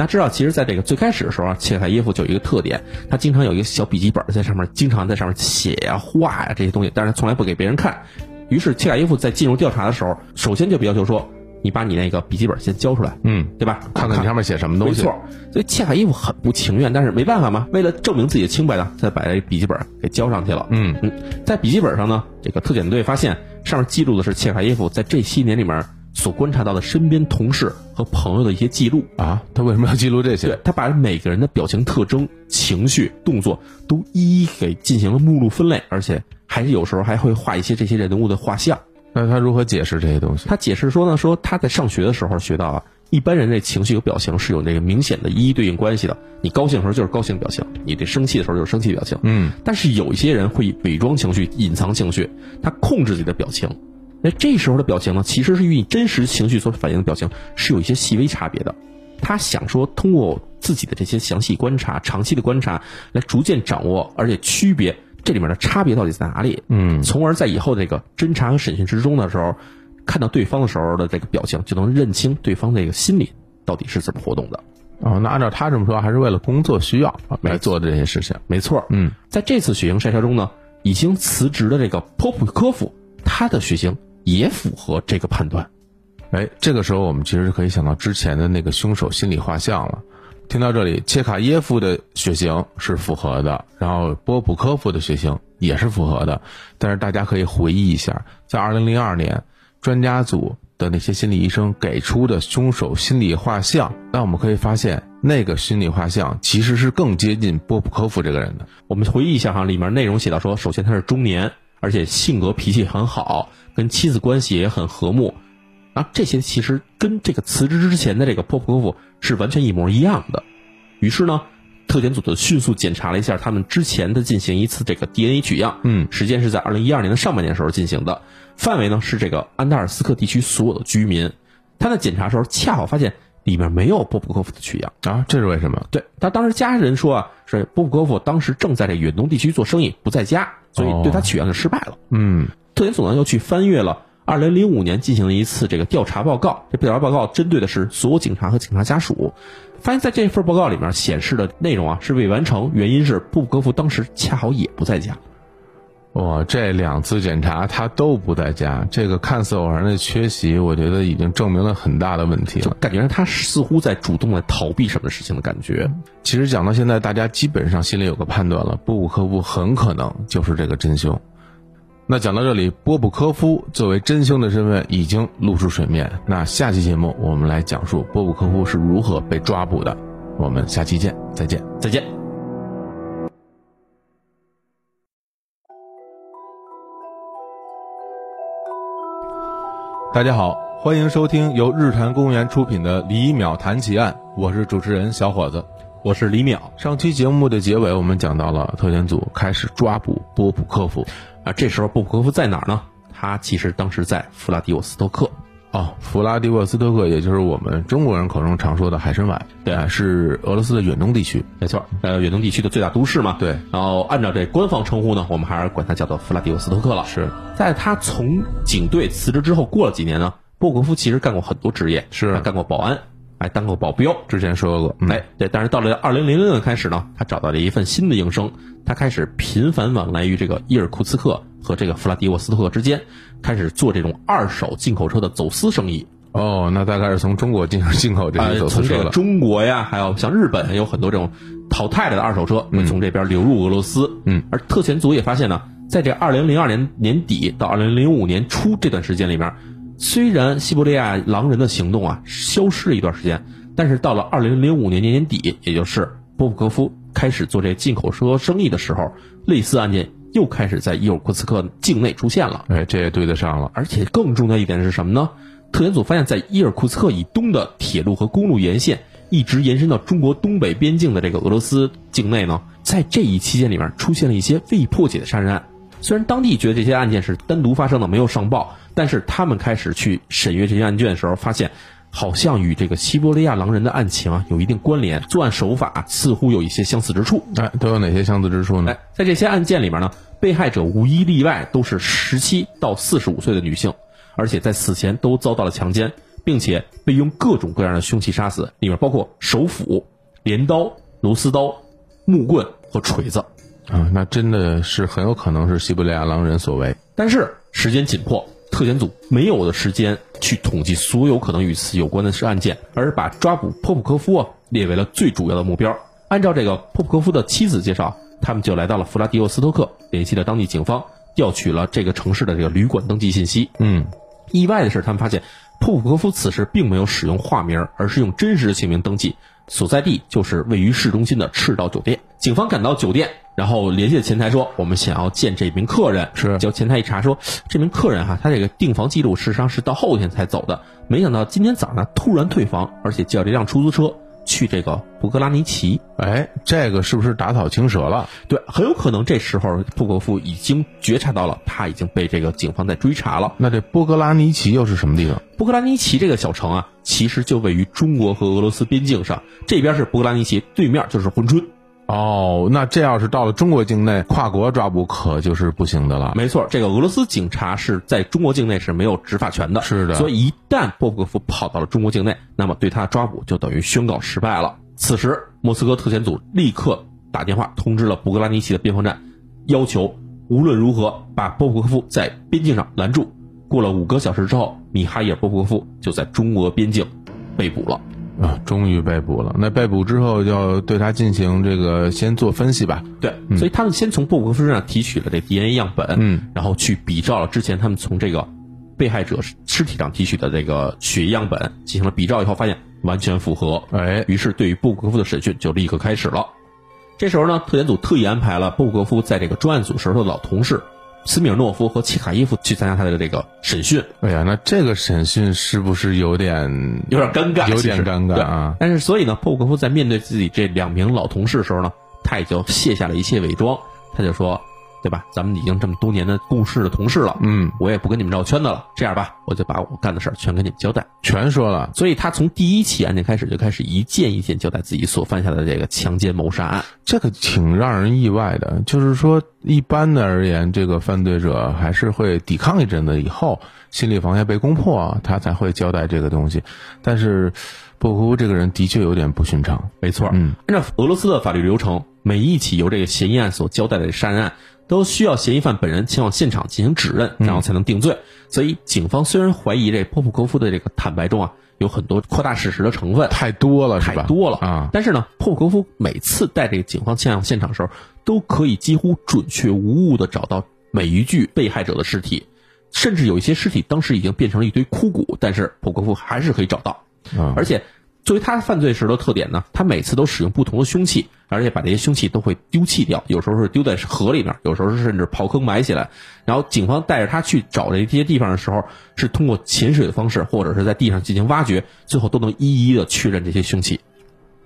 大家知道，其实，在这个最开始的时候啊，切卡耶夫就有一个特点，他经常有一个小笔记本在上面，经常在上面写呀、画呀这些东西，但是从来不给别人看。于是，切卡耶夫在进入调查的时候，首先就要求说：“你把你那个笔记本先交出来，嗯，对吧？看看你上面写什么东西。”没错。所以切卡耶夫很不情愿，但是没办法嘛，为了证明自己的清白呢，再把这笔记本给交上去了。嗯嗯，在笔记本上呢，这个特遣队发现上面记录的是切卡耶夫在这些年里面。所观察到的身边同事和朋友的一些记录啊，他为什么要记录这些？对他把每个人的表情特征、情绪、动作都一一给进行了目录分类，而且还是有时候还会画一些这些人物的画像。那他如何解释这些东西？他解释说呢，说他在上学的时候学到啊，一般人这情绪和表情是有那个明显的一一对应关系的。你高兴的时候就是高兴表情，你这生气的时候就是生气表情。嗯，但是有一些人会伪装情绪、隐藏情绪，他控制自己的表情。那这时候的表情呢，其实是与你真实情绪所反映的表情是有一些细微差别的。他想说，通过自己的这些详细观察、长期的观察，来逐渐掌握，而且区别这里面的差别到底在哪里。嗯，从而在以后这个侦查和审讯之中的时候，看到对方的时候的这个表情，就能认清对方这个心理到底是怎么活动的。哦，那按照他这么说，还是为了工作需要来做的这些事情。没错。嗯，在这次血型筛查中呢，已经辞职的这个波普科夫，他的血型。也符合这个判断，哎，这个时候我们其实可以想到之前的那个凶手心理画像了。听到这里，切卡耶夫的血型是符合的，然后波普科夫的血型也是符合的。但是大家可以回忆一下，在二零零二年，专家组的那些心理医生给出的凶手心理画像，那我们可以发现那个心理画像其实是更接近波普科夫这个人的。我们回忆一下哈，里面内容写到说，首先他是中年，而且性格脾气很好，跟妻子关系也很和睦，啊，这些其实跟这个辞职之前的这个波普科夫是完全一模一样的。于是呢，特检组就迅速检查了一下他们之前的进行一次这个 DNA 取样，嗯，时间是在二零一二年的上半年时候进行的，范围呢是这个安达尔斯克地区所有的居民。他在检查时候恰好发现。里面没有波普科夫的取样啊，这是为什么？对他当时家人说啊，是波普科夫当时正在这远东地区做生意，不在家，所以对他取样就失败了。嗯，特检组呢又去翻阅了2005年进行的一次这个调查报告，这调查报告针对的是所有警察和警察家属，发现在这份报告里面显示的内容啊是未完成，原因是波普科夫当时恰好也不在家。哇，这两次检查他都不在家，这个看似偶然的缺席，我觉得已经证明了很大的问题了。感觉他似乎在主动的逃避什么事情的感觉。其实讲到现在，大家基本上心里有个判断了，波普科夫很可能就是这个真凶。那讲到这里，波普科夫作为真凶的身份已经露出水面。那下期节目我们来讲述波普科夫是如何被抓捕的。我们下期见，再见，再见。大家好，欢迎收听由日坛公园出品的《李淼谈奇案》，我是主持人小伙子，我是李淼。上期节目的结尾，我们讲到了特遣组开始抓捕波普科夫，啊，这时候波普科夫在哪儿呢？他其实当时在弗拉迪沃斯托克。哦，弗拉迪沃斯托克，也就是我们中国人口中常说的海参崴，对，啊是俄罗斯的远东地区，没错，呃，远东地区的最大都市嘛，对。然后按照这官方称呼呢，我们还是管它叫做弗拉迪沃斯托克了。是在他从警队辞职之后，过了几年呢，波普科夫其实干过很多职业，是干过保安，还当过保镖，之前说过，哎，对。但是到了二零零六年开始呢，他找到了一份新的营生，他开始频繁往来于这个伊尔库茨克和这个弗拉迪沃斯托克之间，开始做这种二手进口车的走私生意。哦，那大概是从中国进行进口这些走私车了。中国呀，还有像日本有很多这种淘汰了的二手车会从这边流入俄罗斯。嗯，而特遣组也发现呢，在这二零零二年年底到二零零五年初这段时间里面，虽然西伯利亚狼人的行动啊消失了一段时间，但是到了二零零五年年年底，也就是波普科夫开始做这进口车生意的时候，类似案件又开始在伊尔库茨克境内出现了。哎，这也对得上了。而且更重要一点是什么呢？特检组发现，在伊尔库茨克以东的铁路和公路沿线，一直延伸到中国东北边境的这个俄罗斯境内呢，在这一期间里面出现了一些未破解的杀人案。虽然当地觉得这些案件是单独发生的，没有上报，但是他们开始去审阅这些案卷的时候，发现好像与这个西伯利亚狼人的案情啊有一定关联，作案手法似乎有一些相似之处。哎，都有哪些相似之处呢？哎，在这些案件里面呢，被害者无一例外都是十七到四十五岁的女性。而且在死前都遭到了强奸，并且被用各种各样的凶器杀死，里面包括手斧、镰刀、螺丝刀、木棍和锤子。啊，那真的是很有可能是西伯利亚狼人所为。但是时间紧迫，特检组没有的时间去统计所有可能与此有关的是案件，而把抓捕波普科夫啊列为了最主要的目标。按照这个波普科夫的妻子介绍，他们就来到了弗拉迪沃斯托克，联系了当地警方，调取了这个城市的这个旅馆登记信息。嗯。意外的是，他们发现波普科夫此时并没有使用化名，而是用真实的姓名登记，所在地就是位于市中心的赤道酒店。警方赶到酒店，然后联系前台说：“我们想要见这名客人。”是，结果前台一查说，这名客人哈，他这个订房记录事实上是到后天才走的，没想到今天早上突然退房，而且叫了一辆出租车。去这个布格拉尼奇，哎，这个是不是打草惊蛇了？对，很有可能这时候布格夫已经觉察到了，他已经被这个警方在追查了。那这波格拉尼奇又是什么地方？波格拉尼奇这个小城啊，其实就位于中国和俄罗斯边境上，这边是布格拉尼奇，对面就是珲春。哦，那这要是到了中国境内，跨国抓捕可就是不行的了。没错，这个俄罗斯警察是在中国境内是没有执法权的。是的，所以一旦波普科夫跑到了中国境内，那么对他抓捕就等于宣告失败了。此时，莫斯科特遣组立刻打电话通知了布格拉尼奇的边防站，要求无论如何把波普科夫在边境上拦住。过了五个小时之后，米哈伊尔波波夫就在中俄边境被捕了。啊，终于被捕了。那被捕之后，要对他进行这个先做分析吧？对，所以他们先从布克夫身上提取了这 DNA 样本，嗯，然后去比照了之前他们从这个被害者尸体上提取的这个血液样本进行了比照以后，发现完全符合。哎，于是对于布格夫的审讯就立刻开始了。这时候呢，特检组特意安排了布格夫在这个专案组时候的老同事斯米尔诺夫和契卡伊夫去参加他的这个审讯。哎呀，那这个审讯是不是有点有点尴尬？有点尴尬啊！但是所以呢，布格夫在面对自己这两名老同事的时候呢，他也就卸下了一切伪装，他就说。对吧？咱们已经这么多年的共事的同事了，嗯，我也不跟你们绕圈子了。这样吧，我就把我干的事儿全跟你们交代，全说了。所以他从第一起案件开始就开始一件一件交代自己所犯下的这个强奸谋杀案。这个挺让人意外的，就是说一般的而言，这个犯罪者还是会抵抗一阵子以后，心理防线被攻破，他才会交代这个东西。但是布库这个人的确有点不寻常。没错，嗯，按照俄罗斯的法律流程，每一起由这个嫌疑案所交代的杀人案。都需要嫌疑犯本人前往现场进行指认，然后才能定罪。所以，警方虽然怀疑这波普科夫的这个坦白中啊有很多扩大事实的成分，太多了，太多了啊！但是呢，波普科夫每次带这个警方前往现场的时候，都可以几乎准确无误的找到每一具被害者的尸体，甚至有一些尸体当时已经变成了一堆枯骨，但是波普科夫还是可以找到，而且。作为他犯罪时的特点呢，他每次都使用不同的凶器，而且把这些凶器都会丢弃掉，有时候是丢在河里面，有时候是甚至刨坑埋起来。然后警方带着他去找这些地方的时候，是通过潜水的方式，或者是在地上进行挖掘，最后都能一一的确认这些凶器。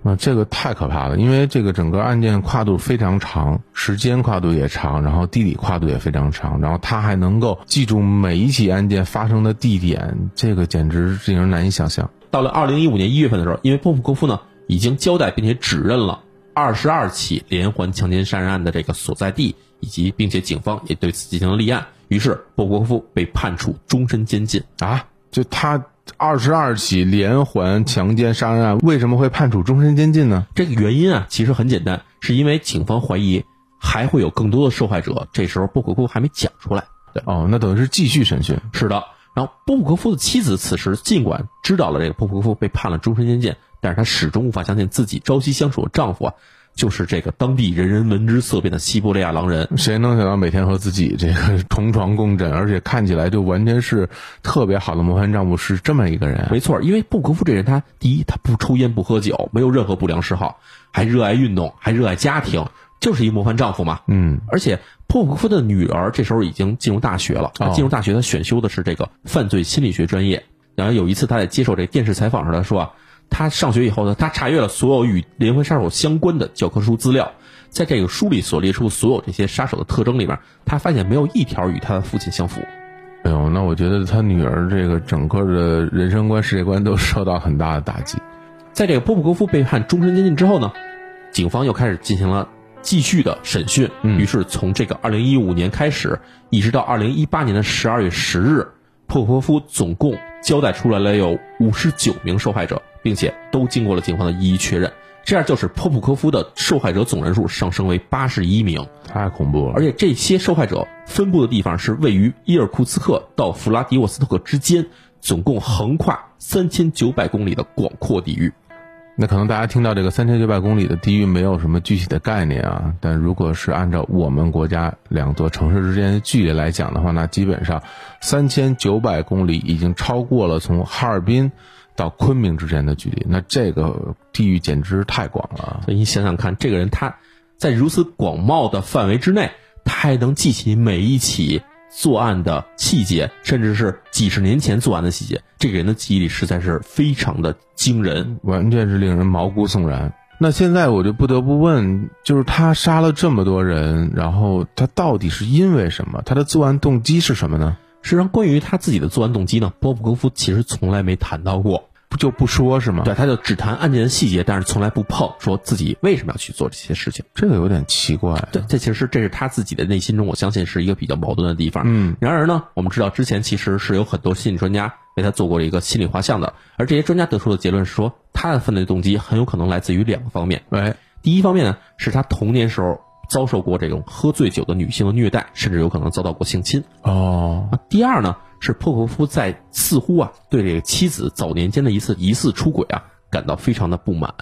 啊，这个太可怕了，因为这个整个案件跨度非常长，时间跨度也长，然后地理跨度也非常长，然后他还能够记住每一起案件发生的地点，这个简直令人难以想象。到了二零一五年一月份的时候，因为波普科夫呢已经交代并且指认了二十二起连环强奸杀人案的这个所在地，以及并且警方也对此进行了立案，于是波普科夫被判处终身监禁啊！就他二十二起连环强奸杀人案为什么会判处终身监禁呢？这个原因啊其实很简单，是因为警方怀疑还会有更多的受害者，这时候波普科夫还没讲出来。对哦，那等于是继续审讯。是的。然后波普科夫的妻子此时尽管知道了这个波普科夫被判了终身监禁，但是她始终无法相信自己朝夕相处的丈夫啊，就是这个当地人人闻之色变的西伯利亚狼人。谁能想到每天和自己这个同床共枕，而且看起来就完全是特别好的模范丈夫是这么一个人？没错，因为布格夫这人，他第一他不抽烟不喝酒，没有任何不良嗜好，还热爱运动，还热爱家庭。就是一模范丈夫嘛，嗯，而且布格夫的女儿这时候已经进入大学了，进入大学她选修的是这个犯罪心理学专业。然后有一次她在接受这电视采访时，她说啊，她上学以后呢，他查阅了所有与连环杀手相关的教科书资料，在这个书里所列出所有这些杀手的特征里面，他发现没有一条与他的父亲相符。哎呦，那我觉得他女儿这个整个的人生观、世界观都受到很大的打击。在这个波普科夫被判终身监禁之后呢，警方又开始进行了。继续的审讯，于是从这个二零一五年开始，一直到二零一八年的十二月十日，普科夫总共交代出来了有五十九名受害者，并且都经过了警方的一一确认，这样就使普科夫的受害者总人数上升为八十一名，太恐怖了。而且这些受害者分布的地方是位于伊尔库茨克到弗拉迪沃斯托克之间，总共横跨三千九百公里的广阔地域。那可能大家听到这个三千九百公里的地域没有什么具体的概念啊，但如果是按照我们国家两座城市之间的距离来讲的话，那基本上三千九百公里已经超过了从哈尔滨到昆明之间的距离，那这个地域简直太广了。所以你想想看，这个人他在如此广袤的范围之内，他还能记起每一起。作案的细节，甚至是几十年前作案的细节，这个人的记忆力实在是非常的惊人，完全是令人毛骨悚然。那现在我就不得不问，就是他杀了这么多人，然后他到底是因为什么？他的作案动机是什么呢？实际上，关于他自己的作案动机呢，波普科夫其实从来没谈到过。就不说是吗？对，他就只谈案件的细节，但是从来不碰说自己为什么要去做这些事情，这个有点奇怪。对，这其实这是他自己的内心中，我相信是一个比较矛盾的地方。嗯，然而呢，我们知道之前其实是有很多心理专家为他做过了一个心理画像的，而这些专家得出的结论是说，他的犯罪动机很有可能来自于两个方面。哎，第一方面呢，是他童年时候遭受过这种喝醉酒的女性的虐待，甚至有可能遭到过性侵。哦，第二呢？是破格夫在似乎啊对这个妻子早年间的一次疑似出轨啊感到非常的不满，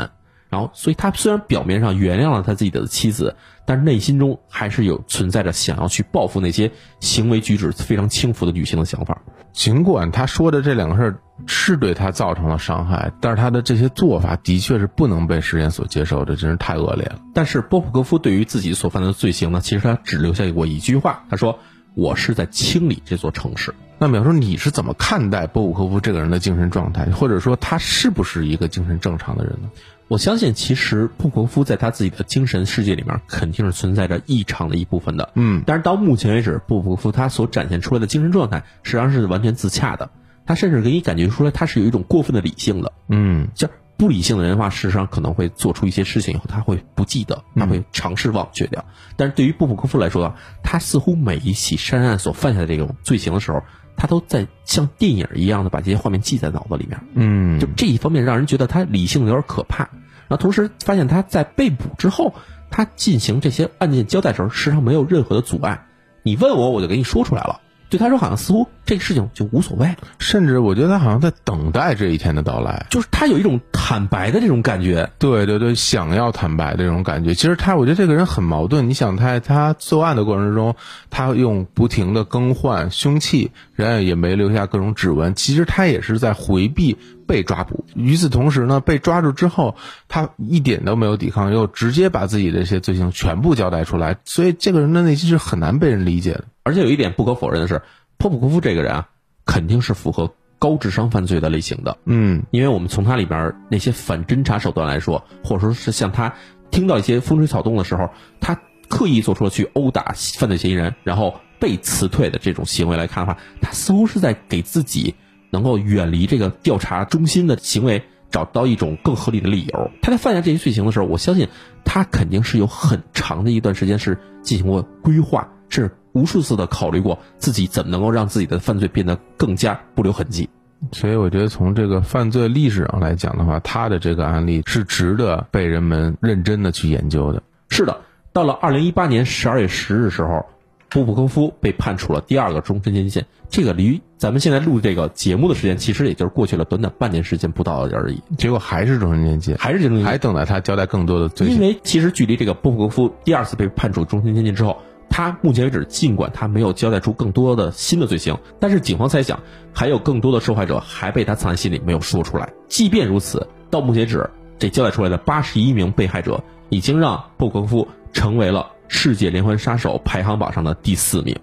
然然后，所以他虽然表面上原谅了他自己的妻子，但是内心中还是有存在着想要去报复那些行为举止非常轻浮的女性的想法。尽管他说的这两个事儿是对他造成了伤害，但是他的这些做法的确是不能被世人所接受这，真是太恶劣了。但是波普科夫对于自己所犯的罪行呢，其实他只留下过一句话，他说：“我是在清理这座城市。”那比方说，你是怎么看待波普科夫这个人的精神状态，或者说他是不是一个精神正常的人呢？我相信，其实波普科夫在他自己的精神世界里面肯定是存在着异常的一部分的。嗯，但是到目前为止，波普科夫他所展现出来的精神状态实际上是完全自洽的。他甚至给你感觉出来，他是有一种过分的理性的。嗯，像不理性的人的话，事实上可能会做出一些事情以后，他会不记得，他会尝试忘却掉。但是对于布普科夫来说啊，他似乎每一起杀人案所犯下的这种罪行的时候。他都在像电影一样的把这些画面记在脑子里面，嗯，就这一方面让人觉得他理性有点可怕。然后同时发现他在被捕之后，他进行这些案件交代时候，实际上没有任何的阻碍。你问我，我就给你说出来了。对他说，好像似乎这个事情就无所谓，甚至我觉得他好像在等待这一天的到来，就是他有一种坦白的这种感觉。对对对，想要坦白的这种感觉。其实他，我觉得这个人很矛盾。你想，他他作案的过程之中，他用不停的更换凶器，然后也没留下各种指纹。其实他也是在回避被抓捕。与此同时呢，被抓住之后，他一点都没有抵抗，又直接把自己的一些罪行全部交代出来。所以，这个人的内心是很难被人理解的。而且有一点不可否认的是，波普科夫这个人啊，肯定是符合高智商犯罪的类型的。嗯，因为我们从他里边那些反侦查手段来说，或者说是像他听到一些风吹草动的时候，他刻意做出了去殴打犯罪嫌疑人，然后被辞退的这种行为来看的话，他似乎是在给自己能够远离这个调查中心的行为找到一种更合理的理由。他在犯下这些罪行的时候，我相信他肯定是有很长的一段时间是进行过规划，是。无数次的考虑过自己怎么能够让自己的犯罪变得更加不留痕迹，所以我觉得从这个犯罪历史上来讲的话，他的这个案例是值得被人们认真的去研究的。是的，到了二零一八年十二月十日时候，波普科夫被判处了第二个终身监禁。这个离咱们现在录这个节目的时间，其实也就是过去了短短半年时间不到而已。结果还是终身监禁，还是终身还等待他交代更多的罪行。因为其实距离这个波普科夫第二次被判处终身监禁之后。他目前为止，尽管他没有交代出更多的新的罪行，但是警方猜想还有更多的受害者还被他藏在心里没有说出来。即便如此，到目前为止，这交代出来的八十一名被害者已经让布科夫成为了世界连环杀手排行榜上的第四名。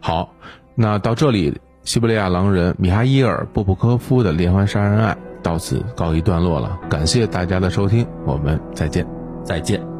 好，那到这里，西伯利亚狼人米哈伊尔·波普科夫的连环杀人案到此告一段落了。感谢大家的收听，我们再见，再见。